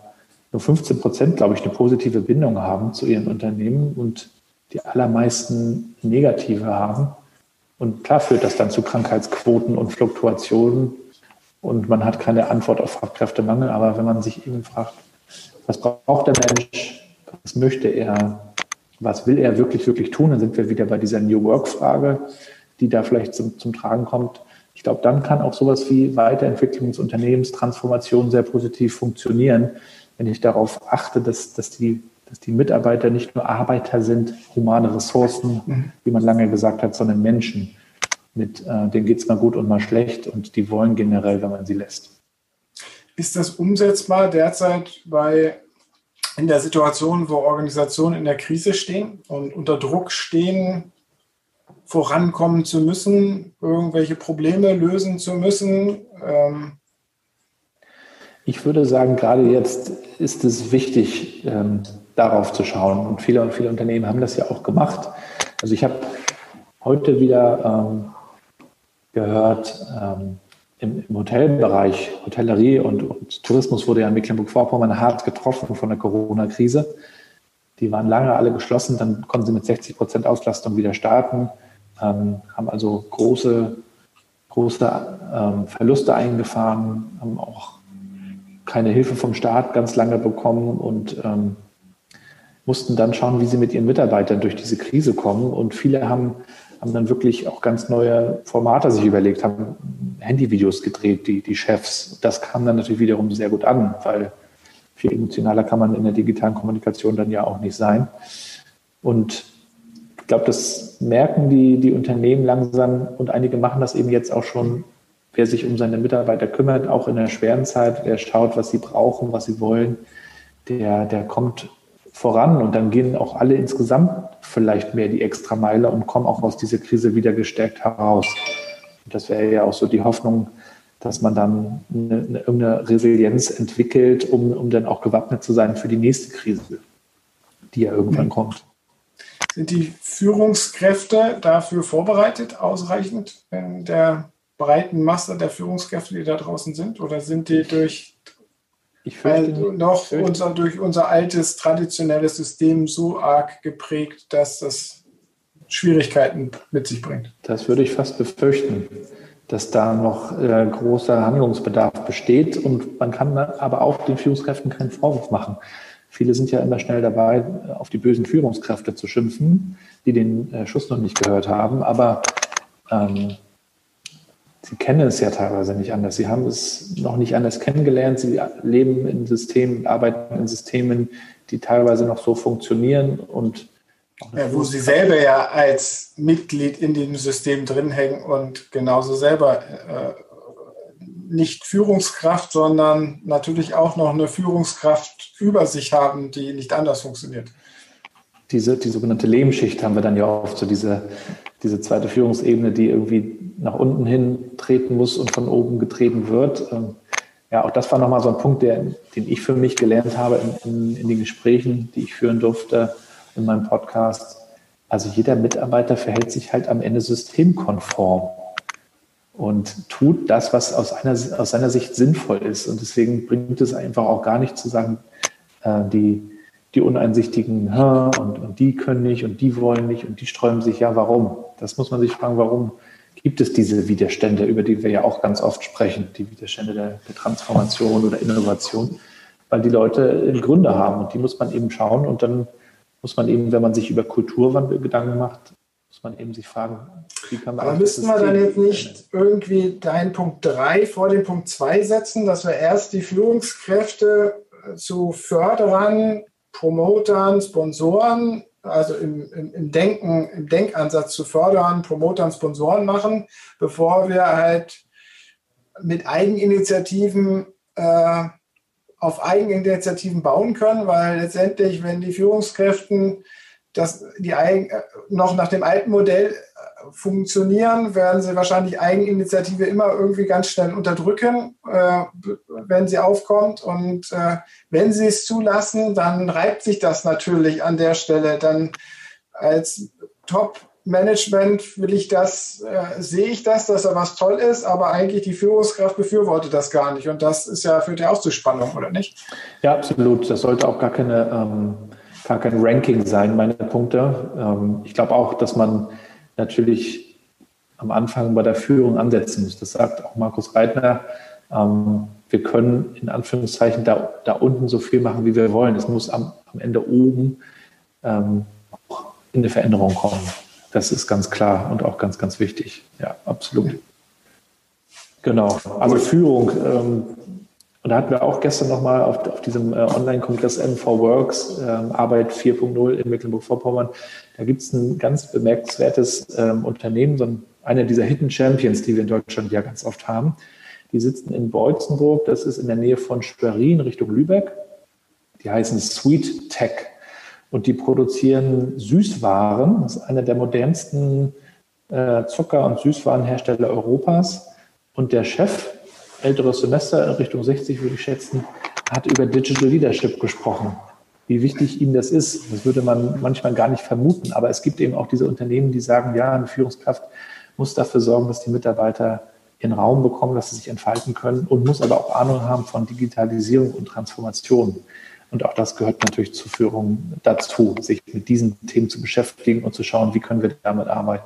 nur 15 Prozent, glaube ich, eine positive Bindung haben zu ihren Unternehmen und die allermeisten negative haben. Und klar führt das dann zu Krankheitsquoten und Fluktuationen und man hat keine Antwort auf Fachkräftemangel. Aber wenn man sich eben fragt, was braucht der Mensch, was möchte er, was will er wirklich, wirklich tun, dann sind wir wieder bei dieser New Work-Frage, die da vielleicht zum, zum Tragen kommt. Ich glaube, dann kann auch sowas wie Weiterentwicklung des Unternehmens, Transformation sehr positiv funktionieren, wenn ich darauf achte, dass, dass, die, dass die Mitarbeiter nicht nur Arbeiter sind, humane Ressourcen, mhm. wie man lange gesagt hat, sondern Menschen mit, äh, denen geht es mal gut und mal schlecht und die wollen generell, wenn man sie lässt. Ist das umsetzbar derzeit bei in der Situation, wo Organisationen in der Krise stehen und unter Druck stehen, vorankommen zu müssen, irgendwelche Probleme lösen zu müssen? Ähm ich würde sagen, gerade jetzt ist es wichtig, ähm, darauf zu schauen. Und viele und viele Unternehmen haben das ja auch gemacht. Also ich habe heute wieder ähm, gehört, ähm, im, im Hotelbereich, Hotellerie und, und, Tourismus wurde ja in Mecklenburg-Vorpommern hart getroffen von der Corona-Krise. Die waren lange alle geschlossen, dann konnten sie mit 60 Prozent Auslastung wieder starten, ähm, haben also große, große ähm, Verluste eingefahren, haben auch keine Hilfe vom Staat ganz lange bekommen und ähm, mussten dann schauen, wie sie mit ihren Mitarbeitern durch diese Krise kommen. Und viele haben, haben dann wirklich auch ganz neue Formate sich überlegt, haben Handyvideos gedreht, die, die Chefs. Das kam dann natürlich wiederum sehr gut an, weil viel emotionaler kann man in der digitalen Kommunikation dann ja auch nicht sein. Und ich glaube, das merken die, die Unternehmen langsam und einige machen das eben jetzt auch schon wer sich um seine Mitarbeiter kümmert, auch in der schweren Zeit, wer schaut, was sie brauchen, was sie wollen, der, der kommt voran und dann gehen auch alle insgesamt vielleicht mehr die Extrameile und kommen auch aus dieser Krise wieder gestärkt heraus. Und das wäre ja auch so die Hoffnung, dass man dann eine, eine, irgendeine Resilienz entwickelt, um, um dann auch gewappnet zu sein für die nächste Krise, die ja irgendwann kommt. Sind die Führungskräfte dafür vorbereitet, ausreichend, wenn der breiten Masse der Führungskräfte, die da draußen sind? Oder sind die durch ich fürchte, noch fürchte. Unser, durch unser altes traditionelles System so arg geprägt, dass das Schwierigkeiten mit sich bringt? Das würde ich fast befürchten, dass da noch äh, großer Handlungsbedarf besteht und man kann aber auch den Führungskräften keinen Vorwurf machen. Viele sind ja immer schnell dabei, auf die bösen Führungskräfte zu schimpfen, die den äh, Schuss noch nicht gehört haben. Aber ähm, Sie kennen es ja teilweise nicht anders. Sie haben es noch nicht anders kennengelernt. Sie leben in Systemen, arbeiten in Systemen, die teilweise noch so funktionieren und ja, wo Sie selber ja als Mitglied in dem System drin hängen und genauso selber äh, nicht Führungskraft, sondern natürlich auch noch eine Führungskraft über sich haben, die nicht anders funktioniert. Diese, die sogenannte Lehmschicht haben wir dann ja oft, so diese, diese zweite Führungsebene, die irgendwie nach unten hin treten muss und von oben getreten wird. Ähm, ja, auch das war nochmal so ein Punkt, der, den ich für mich gelernt habe in, in, in den Gesprächen, die ich führen durfte in meinem Podcast. Also jeder Mitarbeiter verhält sich halt am Ende systemkonform und tut das, was aus, einer, aus seiner Sicht sinnvoll ist. Und deswegen bringt es einfach auch gar nicht zu sagen, äh, die, die Uneinsichtigen und, und die können nicht und die wollen nicht und die sträuben sich. Ja, warum? Das muss man sich fragen, warum gibt es diese Widerstände, über die wir ja auch ganz oft sprechen, die Widerstände der, der Transformation oder Innovation, weil die Leute Gründe haben und die muss man eben schauen und dann muss man eben, wenn man sich über Kulturwandel Gedanken macht, muss man eben sich fragen, wie kann man. Aber müssten wir dann jetzt nicht irgendwie deinen Punkt 3 vor den Punkt 2 setzen, dass wir erst die Führungskräfte zu Förderern, Promotern, Sponsoren also im, im, im, Denken, im Denkansatz zu fördern, Promotern, Sponsoren machen, bevor wir halt mit Eigeninitiativen äh, auf Eigeninitiativen bauen können, weil letztendlich, wenn die Führungskräften das, die äh, noch nach dem alten Modell funktionieren, werden sie wahrscheinlich Eigeninitiative immer irgendwie ganz schnell unterdrücken, äh, wenn sie aufkommt. Und äh, wenn sie es zulassen, dann reibt sich das natürlich an der Stelle. Dann als Top-Management will ich das, äh, sehe ich das, dass da was toll ist, aber eigentlich die Führungskraft befürwortet das gar nicht. Und das ist ja führt ja auch zu Spannung, oder nicht? Ja, absolut. Das sollte auch gar keine ähm, gar kein Ranking sein, meine Punkte. Ähm, ich glaube auch, dass man natürlich am Anfang bei der Führung ansetzen muss. Das sagt auch Markus Reitner. Ähm, wir können in Anführungszeichen da, da unten so viel machen, wie wir wollen. Es muss am, am Ende oben ähm, auch in eine Veränderung kommen. Das ist ganz klar und auch ganz, ganz wichtig. Ja, absolut. Genau. Also Führung. Ähm, und da hatten wir auch gestern nochmal auf, auf diesem äh, Online-Kongress NV Works, äh, Arbeit 4.0 in Mecklenburg-Vorpommern, da gibt es ein ganz bemerkenswertes ähm, Unternehmen, so ein, einer dieser Hidden Champions, die wir in Deutschland ja ganz oft haben. Die sitzen in Beutzenburg, das ist in der Nähe von Schwerin Richtung Lübeck. Die heißen Sweet Tech und die produzieren Süßwaren. Das ist einer der modernsten äh, Zucker- und Süßwarenhersteller Europas. Und der Chef älteres Semester, in Richtung 60 würde ich schätzen, hat über Digital Leadership gesprochen. Wie wichtig ihm das ist, das würde man manchmal gar nicht vermuten. Aber es gibt eben auch diese Unternehmen, die sagen, ja, eine Führungskraft muss dafür sorgen, dass die Mitarbeiter ihren Raum bekommen, dass sie sich entfalten können und muss aber auch Ahnung haben von Digitalisierung und Transformation. Und auch das gehört natürlich zur Führung dazu, sich mit diesen Themen zu beschäftigen und zu schauen, wie können wir damit arbeiten.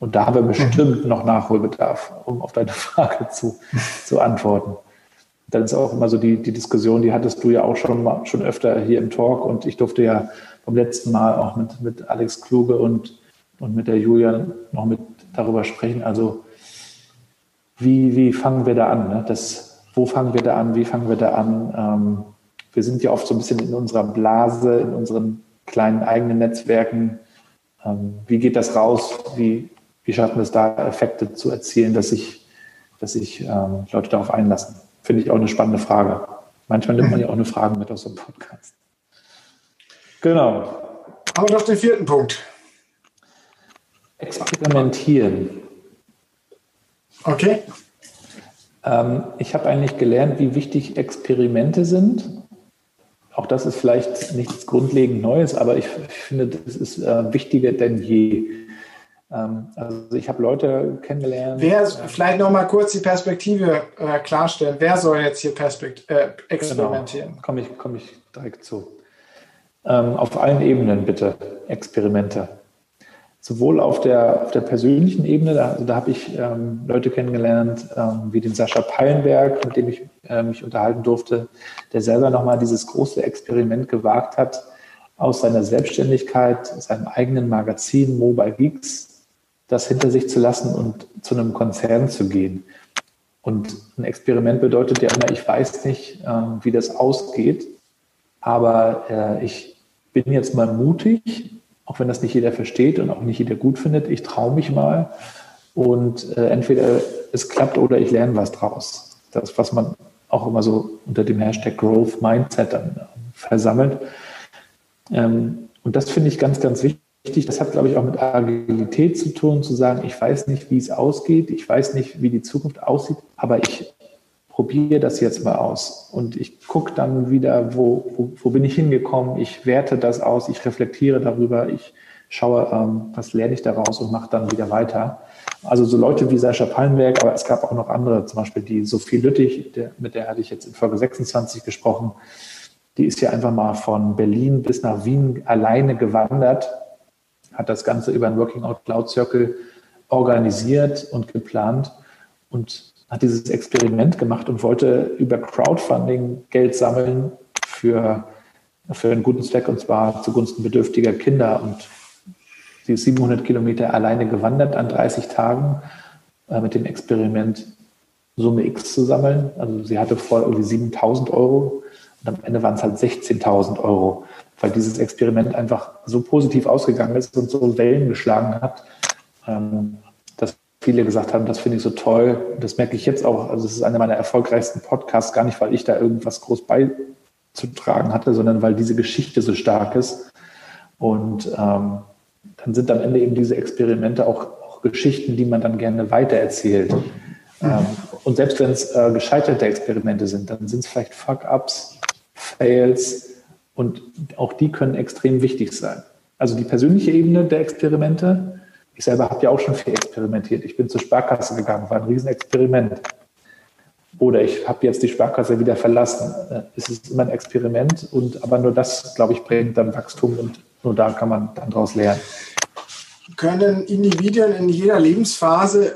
Und da haben wir bestimmt noch Nachholbedarf, um auf deine Frage zu, zu antworten. Dann ist auch immer so die, die Diskussion, die hattest du ja auch schon, mal, schon öfter hier im Talk und ich durfte ja vom letzten Mal auch mit, mit Alex Kluge und, und mit der Julia noch mit darüber sprechen. Also wie, wie fangen wir da an? Ne? Das, wo fangen wir da an? Wie fangen wir da an? Ähm, wir sind ja oft so ein bisschen in unserer Blase, in unseren kleinen eigenen Netzwerken. Ähm, wie geht das raus? Wie, wie schaffen wir es da, Effekte zu erzielen, dass sich, dass sich ähm, Leute darauf einlassen? Finde ich auch eine spannende Frage. Manchmal nimmt man ja auch eine Frage mit aus einem Podcast. Genau. Haben wir noch den vierten Punkt. Experimentieren. Okay. Ähm, ich habe eigentlich gelernt, wie wichtig Experimente sind. Auch das ist vielleicht nichts grundlegend Neues, aber ich, ich finde, das ist äh, wichtiger denn je. Ähm, also ich habe Leute kennengelernt. Wer, vielleicht noch mal kurz die Perspektive äh, klarstellen. Wer soll jetzt hier Perspekt äh, experimentieren? Genau. Komme ich, komm ich direkt zu. Ähm, auf allen Ebenen bitte Experimente sowohl auf der, auf der persönlichen Ebene, da, also da habe ich ähm, Leute kennengelernt, ähm, wie den Sascha Pallenberg, mit dem ich äh, mich unterhalten durfte, der selber nochmal dieses große Experiment gewagt hat, aus seiner Selbstständigkeit, seinem eigenen Magazin Mobile Geeks, das hinter sich zu lassen und zu einem Konzern zu gehen. Und ein Experiment bedeutet ja immer, ich weiß nicht, äh, wie das ausgeht, aber äh, ich bin jetzt mal mutig auch wenn das nicht jeder versteht und auch nicht jeder gut findet, ich traue mich mal und äh, entweder es klappt oder ich lerne was draus. Das, was man auch immer so unter dem Hashtag Growth Mindset dann äh, versammelt. Ähm, und das finde ich ganz, ganz wichtig. Das hat, glaube ich, auch mit Agilität zu tun, zu sagen, ich weiß nicht, wie es ausgeht, ich weiß nicht, wie die Zukunft aussieht, aber ich probiere das jetzt mal aus. Und ich gucke dann wieder, wo, wo, wo, bin ich hingekommen, ich werte das aus, ich reflektiere darüber, ich schaue, ähm, was lerne ich daraus und mache dann wieder weiter. Also so Leute wie Sascha Pallenberg, aber es gab auch noch andere, zum Beispiel die Sophie Lüttich, der, mit der hatte ich jetzt in Folge 26 gesprochen, die ist ja einfach mal von Berlin bis nach Wien alleine gewandert, hat das Ganze über ein Working Out Cloud Circle organisiert und geplant und hat dieses Experiment gemacht und wollte über Crowdfunding Geld sammeln für, für einen guten Zweck und zwar zugunsten bedürftiger Kinder. Und sie ist 700 Kilometer alleine gewandert an 30 Tagen äh, mit dem Experiment Summe X zu sammeln. Also sie hatte vorher irgendwie 7000 Euro und am Ende waren es halt 16.000 Euro, weil dieses Experiment einfach so positiv ausgegangen ist und so Wellen geschlagen hat, ähm, viele gesagt haben, das finde ich so toll. Das merke ich jetzt auch. Also es ist einer meiner erfolgreichsten Podcasts, gar nicht, weil ich da irgendwas groß beizutragen hatte, sondern weil diese Geschichte so stark ist. Und ähm, dann sind am Ende eben diese Experimente auch, auch Geschichten, die man dann gerne weitererzählt. Ähm, und selbst wenn es äh, gescheiterte Experimente sind, dann sind es vielleicht Fuck-ups, Fails und auch die können extrem wichtig sein. Also die persönliche Ebene der Experimente, ich selber habe ja auch schon viel experimentiert. Ich bin zur Sparkasse gegangen, war ein Riesenexperiment. Oder ich habe jetzt die Sparkasse wieder verlassen. Es ist immer ein Experiment und aber nur das, glaube ich, bringt dann Wachstum und nur da kann man dann daraus lernen. Können Individuen in jeder Lebensphase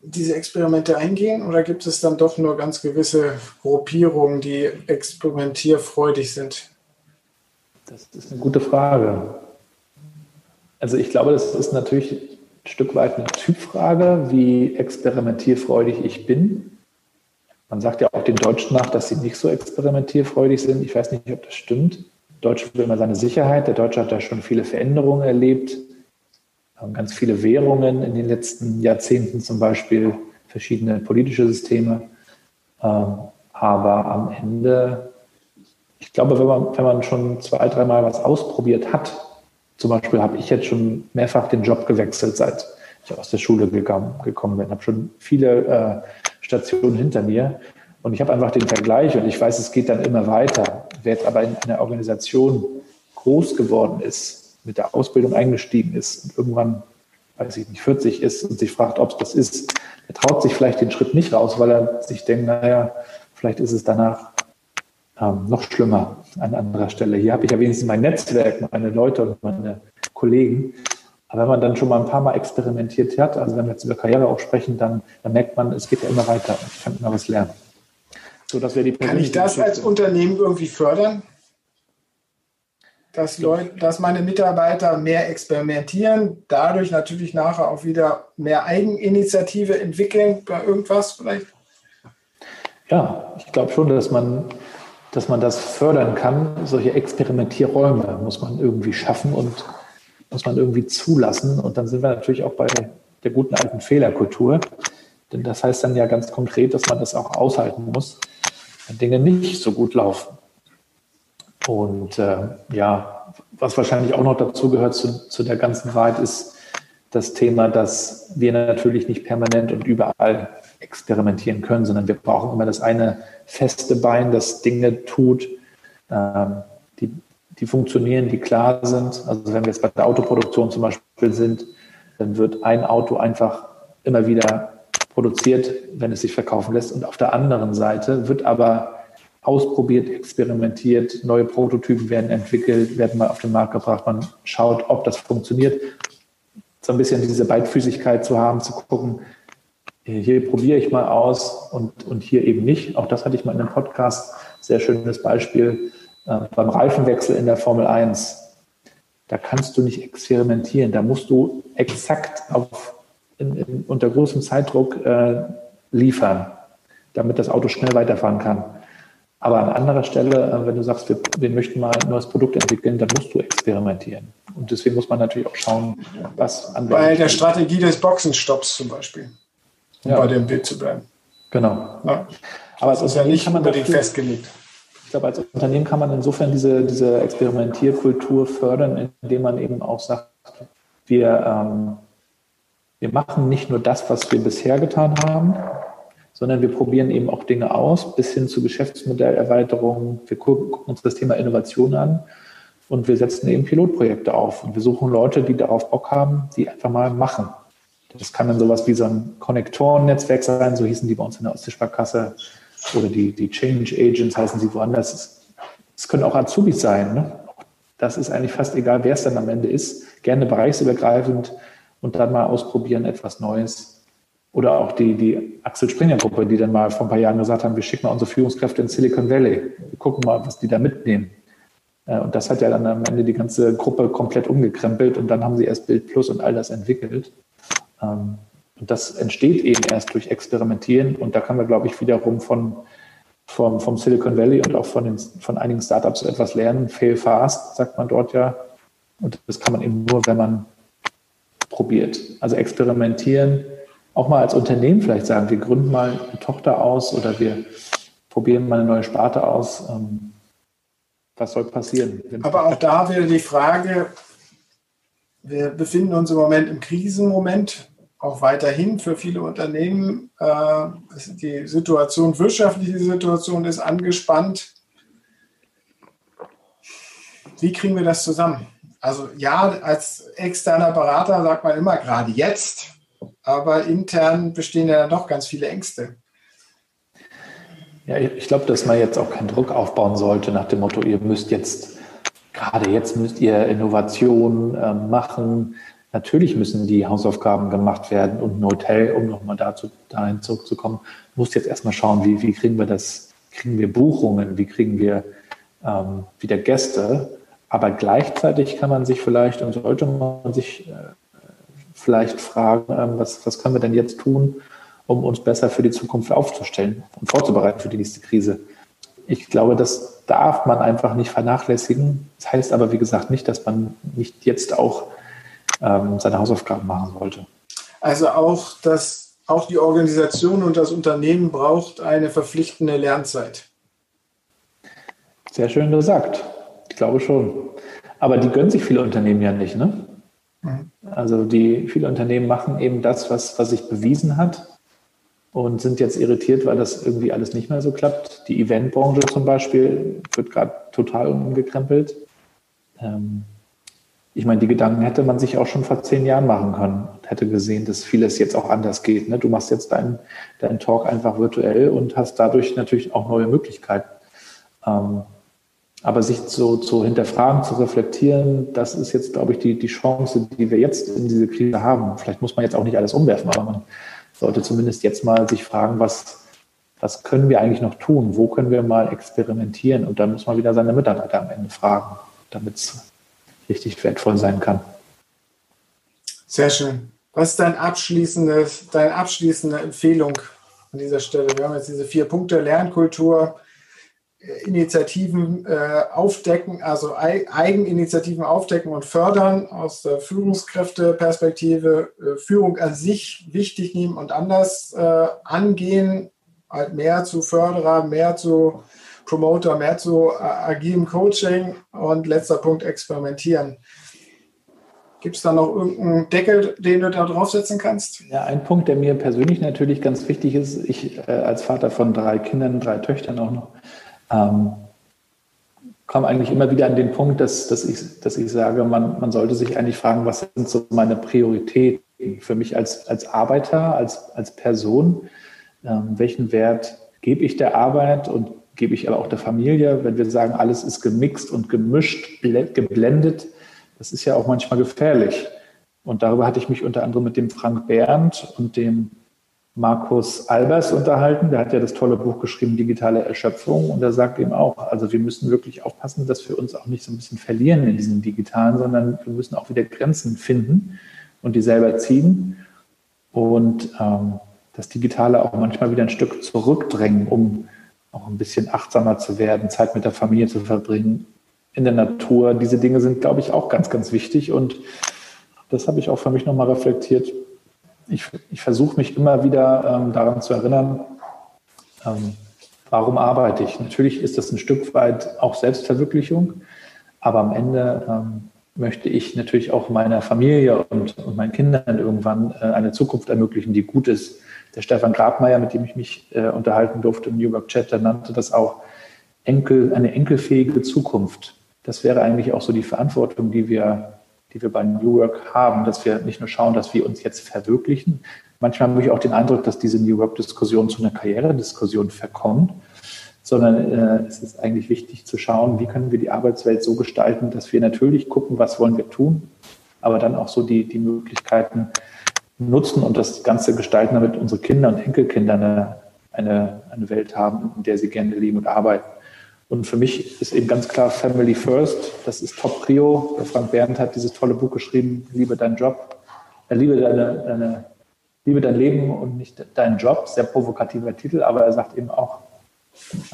diese Experimente eingehen oder gibt es dann doch nur ganz gewisse Gruppierungen, die experimentierfreudig sind? Das ist eine gute Frage. Also ich glaube, das ist natürlich ein Stück weit eine Typfrage, wie experimentierfreudig ich bin. Man sagt ja auch den Deutschen nach, dass sie nicht so experimentierfreudig sind. Ich weiß nicht, ob das stimmt. Der Deutsche will immer seine Sicherheit. Der Deutsche hat da schon viele Veränderungen erlebt. Ganz viele Währungen in den letzten Jahrzehnten zum Beispiel, verschiedene politische Systeme. Ähm, aber am Ende, ich glaube, wenn man, wenn man schon zwei, dreimal was ausprobiert hat, zum Beispiel habe ich jetzt schon mehrfach den Job gewechselt, seit ich aus der Schule gekommen, gekommen bin. Habe schon viele äh, Stationen hinter mir und ich habe einfach den Vergleich und ich weiß, es geht dann immer weiter. Wer jetzt aber in einer Organisation groß geworden ist, mit der Ausbildung eingestiegen ist und irgendwann weiß ich nicht, 40 ist und sich fragt, ob es das ist, der traut sich vielleicht den Schritt nicht raus, weil er sich denkt, naja, vielleicht ist es danach ähm, noch schlimmer an anderer Stelle. Hier habe ich ja wenigstens mein Netzwerk, meine Leute und meine Kollegen. Aber wenn man dann schon mal ein paar Mal experimentiert hat, also wenn wir jetzt über Karriere auch sprechen, dann, dann merkt man, es geht ja immer weiter. Ich kann immer was lernen. So, dass wir die kann ich das als Unternehmen irgendwie fördern? Dass, Leute, dass meine Mitarbeiter mehr experimentieren, dadurch natürlich nachher auch wieder mehr Eigeninitiative entwickeln bei irgendwas vielleicht? Ja, ich glaube schon, dass man, dass man das fördern kann. Solche Experimentierräume muss man irgendwie schaffen und muss man irgendwie zulassen. Und dann sind wir natürlich auch bei der guten alten Fehlerkultur. Denn das heißt dann ja ganz konkret, dass man das auch aushalten muss, wenn Dinge nicht so gut laufen. Und äh, ja, was wahrscheinlich auch noch dazu gehört zu, zu der ganzen Wahrheit ist das Thema, dass wir natürlich nicht permanent und überall experimentieren können, sondern wir brauchen immer das eine feste Bein, das Dinge tut, ähm, die die funktionieren, die klar sind. Also wenn wir jetzt bei der Autoproduktion zum Beispiel sind, dann wird ein Auto einfach immer wieder produziert, wenn es sich verkaufen lässt. Und auf der anderen Seite wird aber ausprobiert, experimentiert, neue Prototypen werden entwickelt, werden mal auf den Markt gebracht, man schaut, ob das funktioniert. So ein bisschen diese Beidfüßigkeit zu haben, zu gucken, hier probiere ich mal aus und, und hier eben nicht. Auch das hatte ich mal in einem Podcast, sehr schönes Beispiel äh, beim Reifenwechsel in der Formel 1, da kannst du nicht experimentieren. Da musst du exakt auf, in, in, unter großem Zeitdruck äh, liefern, damit das Auto schnell weiterfahren kann. Aber an anderer Stelle, äh, wenn du sagst, wir, wir, möchten mal ein neues Produkt entwickeln, dann musst du experimentieren. Und deswegen muss man natürlich auch schauen, was an Bei der Strategie des Boxenstopps zum Beispiel, um ja. bei dem Bild zu bleiben. Genau. Ja. Aber es ist ja nicht unbedingt festgelegt. Ich glaube, als Unternehmen kann man insofern diese, diese Experimentierkultur fördern, indem man eben auch sagt, wir, ähm, wir machen nicht nur das, was wir bisher getan haben, sondern wir probieren eben auch Dinge aus, bis hin zu Geschäftsmodellerweiterungen. Wir gucken uns das Thema Innovation an und wir setzen eben Pilotprojekte auf und wir suchen Leute, die darauf Bock haben, die einfach mal machen. Das kann dann sowas wie so ein Konnektoren-Netzwerk sein, so hießen die bei uns in der Ostseesparkasse oder die, die Change Agents heißen sie woanders. Es können auch Azubis sein. Ne? Das ist eigentlich fast egal, wer es dann am Ende ist. Gerne bereichsübergreifend und dann mal ausprobieren, etwas Neues. Oder auch die, die Axel Springer Gruppe, die dann mal vor ein paar Jahren gesagt haben, wir schicken mal unsere Führungskräfte in Silicon Valley. Wir gucken mal, was die da mitnehmen. Äh, und das hat ja dann am Ende die ganze Gruppe komplett umgekrempelt und dann haben sie erst Bild Plus und all das entwickelt. Ähm, und das entsteht eben erst durch Experimentieren. Und da kann man, glaube ich, wiederum von, vom, vom Silicon Valley und auch von, den, von einigen Startups etwas lernen. Fail fast, sagt man dort ja. Und das kann man eben nur, wenn man probiert. Also experimentieren, auch mal als Unternehmen vielleicht sagen, wir gründen mal eine Tochter aus oder wir probieren mal eine neue Sparte aus. Ähm, was soll passieren? Aber auch da wäre die Frage, wir befinden uns im Moment im Krisenmoment auch weiterhin für viele Unternehmen. Äh, die Situation, wirtschaftliche Situation ist angespannt. Wie kriegen wir das zusammen? Also ja, als externer Berater sagt man immer gerade jetzt, aber intern bestehen ja doch ganz viele Ängste. Ja, ich glaube, dass man jetzt auch keinen Druck aufbauen sollte nach dem Motto, ihr müsst jetzt, gerade jetzt müsst ihr Innovation äh, machen, Natürlich müssen die Hausaufgaben gemacht werden und ein Hotel, um nochmal dazu, dahin zurückzukommen, muss jetzt erstmal schauen, wie, wie kriegen wir das, kriegen wir Buchungen, wie kriegen wir ähm, wieder Gäste. Aber gleichzeitig kann man sich vielleicht und sollte man sich äh, vielleicht fragen, ähm, was, was können wir denn jetzt tun, um uns besser für die Zukunft aufzustellen und vorzubereiten für die nächste Krise. Ich glaube, das darf man einfach nicht vernachlässigen. Das heißt aber, wie gesagt, nicht, dass man nicht jetzt auch ähm, seine Hausaufgaben machen sollte. Also auch, das, auch die Organisation und das Unternehmen braucht eine verpflichtende Lernzeit. Sehr schön gesagt. Ich glaube schon. Aber die gönnen sich viele Unternehmen ja nicht, ne? Mhm. Also die viele Unternehmen machen eben das, was, was sich bewiesen hat und sind jetzt irritiert, weil das irgendwie alles nicht mehr so klappt. Die Eventbranche zum Beispiel wird gerade total umgekrempelt. Ähm, ich meine, die Gedanken hätte man sich auch schon vor zehn Jahren machen können und hätte gesehen, dass vieles jetzt auch anders geht. Ne? Du machst jetzt deinen dein Talk einfach virtuell und hast dadurch natürlich auch neue Möglichkeiten. Ähm, aber sich so zu hinterfragen, zu reflektieren, das ist jetzt, glaube ich, die, die Chance, die wir jetzt in diese Krise haben. Vielleicht muss man jetzt auch nicht alles umwerfen, aber man sollte zumindest jetzt mal sich fragen, was, was können wir eigentlich noch tun? Wo können wir mal experimentieren? Und dann muss man wieder seine Mitarbeiter am Ende fragen, damit es richtig wertvoll sein kann. Sehr schön. Was ist dein abschließende, deine abschließende Empfehlung an dieser Stelle? Wir haben jetzt diese vier Punkte Lernkultur, Initiativen äh, aufdecken, also Eigeninitiativen aufdecken und fördern aus der Führungskräfteperspektive, äh, Führung an sich wichtig nehmen und anders äh, angehen, halt mehr zu Förderer, mehr zu Promoter, mehr zu äh, agilem Coaching und letzter Punkt experimentieren. Gibt es da noch irgendeinen Deckel, den du da draufsetzen kannst? Ja, ein Punkt, der mir persönlich natürlich ganz wichtig ist, ich äh, als Vater von drei Kindern, drei Töchtern auch noch, ähm, komme eigentlich immer wieder an den Punkt, dass, dass, ich, dass ich sage, man, man sollte sich eigentlich fragen, was sind so meine Prioritäten für mich als, als Arbeiter, als, als Person? Ähm, welchen Wert gebe ich der Arbeit und gebe ich aber auch der Familie? Wenn wir sagen, alles ist gemixt und gemischt, geblendet, das ist ja auch manchmal gefährlich. Und darüber hatte ich mich unter anderem mit dem Frank Berndt und dem Markus Albers unterhalten. Der hat ja das tolle Buch geschrieben, Digitale Erschöpfung. Und er sagt eben auch, also wir müssen wirklich aufpassen, dass wir uns auch nicht so ein bisschen verlieren in diesem Digitalen, sondern wir müssen auch wieder Grenzen finden und die selber ziehen. Und ähm, das Digitale auch manchmal wieder ein Stück zurückdrängen, um auch ein bisschen achtsamer zu werden, Zeit mit der Familie zu verbringen, in der Natur. Diese Dinge sind, glaube ich, auch ganz, ganz wichtig. Und das habe ich auch für mich nochmal reflektiert ich, ich versuche mich immer wieder ähm, daran zu erinnern, ähm, warum arbeite ich. Natürlich ist das ein Stück weit auch Selbstverwirklichung, aber am Ende ähm, möchte ich natürlich auch meiner Familie und, und meinen Kindern irgendwann äh, eine Zukunft ermöglichen, die gut ist. Der Stefan Grabmeier, mit dem ich mich äh, unterhalten durfte im New York Chat, der nannte das auch Enkel, eine enkelfähige Zukunft. Das wäre eigentlich auch so die Verantwortung, die wir die wir bei New Work haben, dass wir nicht nur schauen, dass wir uns jetzt verwirklichen. Manchmal habe ich auch den Eindruck, dass diese New Work-Diskussion zu einer Karrierediskussion verkommt, sondern äh, es ist eigentlich wichtig zu schauen, wie können wir die Arbeitswelt so gestalten, dass wir natürlich gucken, was wollen wir tun, aber dann auch so die, die Möglichkeiten nutzen und das Ganze gestalten, damit unsere Kinder und Enkelkinder eine, eine, eine Welt haben, in der sie gerne leben und arbeiten. Und für mich ist eben ganz klar Family First. Das ist Top Prio. Frank Berndt hat dieses tolle Buch geschrieben, Liebe deinen Job, äh, liebe, deine, deine, liebe dein Leben und nicht deinen Job. Sehr provokativer Titel, aber er sagt eben auch,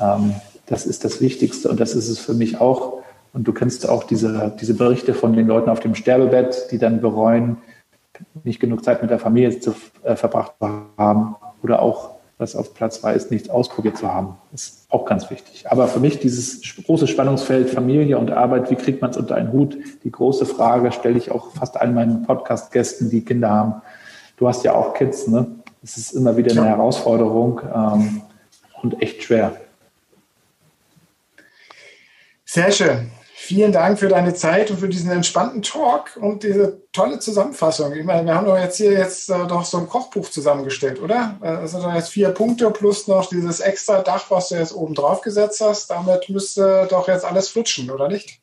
ähm, das ist das Wichtigste und das ist es für mich auch. Und du kennst auch diese, diese Berichte von den Leuten auf dem Sterbebett, die dann bereuen, nicht genug Zeit mit der Familie zu, äh, verbracht zu haben oder auch was auf Platz zwei ist, nichts ausprobiert zu haben. Ist auch ganz wichtig. Aber für mich dieses große Spannungsfeld Familie und Arbeit, wie kriegt man es unter einen Hut? Die große Frage stelle ich auch fast allen meinen Podcast-Gästen, die Kinder haben. Du hast ja auch Kids, ne? Es ist immer wieder eine Herausforderung ähm, und echt schwer. Sehr schön. Vielen Dank für deine Zeit und für diesen entspannten Talk und diese tolle Zusammenfassung. Ich meine, wir haben doch jetzt hier jetzt äh, doch so ein Kochbuch zusammengestellt, oder? Äh, das sind doch jetzt vier Punkte plus noch dieses extra Dach, was du jetzt oben drauf gesetzt hast. Damit müsste doch jetzt alles flutschen, oder nicht?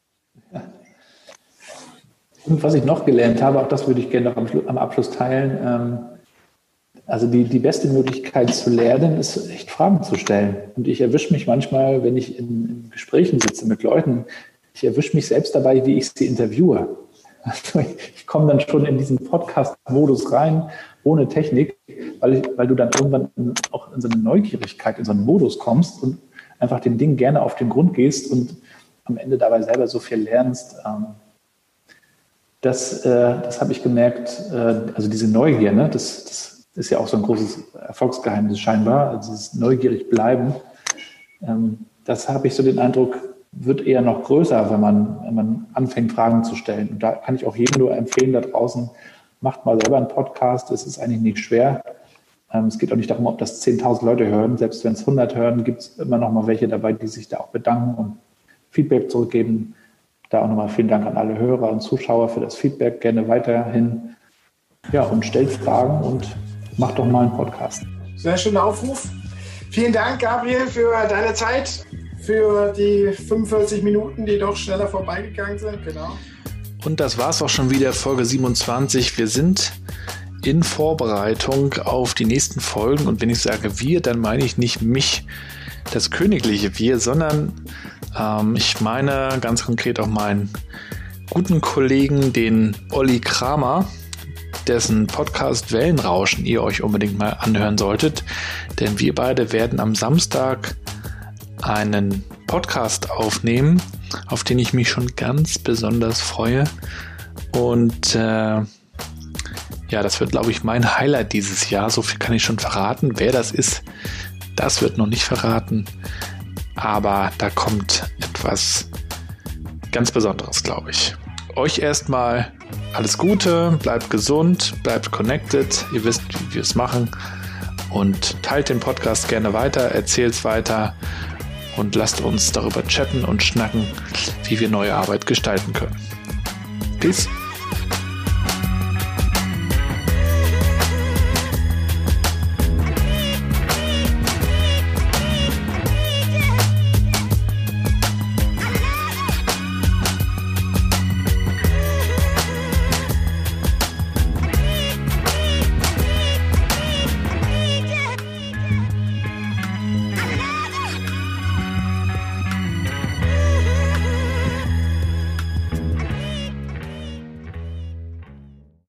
Und was ich noch gelernt habe, auch das würde ich gerne noch am, am Abschluss teilen. Ähm, also die, die beste Möglichkeit zu lernen, ist echt Fragen zu stellen. Und ich erwische mich manchmal, wenn ich in, in Gesprächen sitze mit Leuten, ich erwische mich selbst dabei, wie ich sie interviewe. Also ich, komme dann schon in diesen Podcast-Modus rein, ohne Technik, weil, ich, weil du dann irgendwann in, auch in so eine Neugierigkeit, in so einen Modus kommst und einfach den Dingen gerne auf den Grund gehst und am Ende dabei selber so viel lernst. Ähm, das, äh, das habe ich gemerkt, äh, also diese Neugier, ne, das, das ist ja auch so ein großes Erfolgsgeheimnis scheinbar, also dieses neugierig bleiben. Ähm, das habe ich so den Eindruck, wird eher noch größer, wenn man, wenn man anfängt, Fragen zu stellen. Und da kann ich auch jedem nur empfehlen da draußen, macht mal selber einen Podcast. Es ist eigentlich nicht schwer. Ähm, es geht auch nicht darum, ob das 10.000 Leute hören. Selbst wenn es 100 hören, gibt es immer noch mal welche dabei, die sich da auch bedanken und Feedback zurückgeben. da auch nochmal vielen Dank an alle Hörer und Zuschauer für das Feedback. Gerne weiterhin. Ja, und stellt Fragen und macht doch mal einen Podcast. Sehr schöner Aufruf. Vielen Dank, Gabriel, für deine Zeit, für die 45 Minuten, die doch schneller vorbeigegangen sind. Genau. Und das war es auch schon wieder, Folge 27. Wir sind in Vorbereitung auf die nächsten Folgen. Und wenn ich sage wir, dann meine ich nicht mich, das königliche Wir, sondern ähm, ich meine ganz konkret auch meinen guten Kollegen, den Olli Kramer, dessen Podcast Wellenrauschen ihr euch unbedingt mal anhören solltet. Denn wir beide werden am Samstag einen Podcast aufnehmen, auf den ich mich schon ganz besonders freue. Und äh, ja, das wird, glaube ich, mein Highlight dieses Jahr. So viel kann ich schon verraten. Wer das ist, das wird noch nicht verraten. Aber da kommt etwas ganz Besonderes, glaube ich. Euch erstmal alles Gute, bleibt gesund, bleibt connected. Ihr wisst, wie wir es machen. Und teilt den Podcast gerne weiter, erzählt es weiter und lasst uns darüber chatten und schnacken, wie wir neue Arbeit gestalten können. Peace.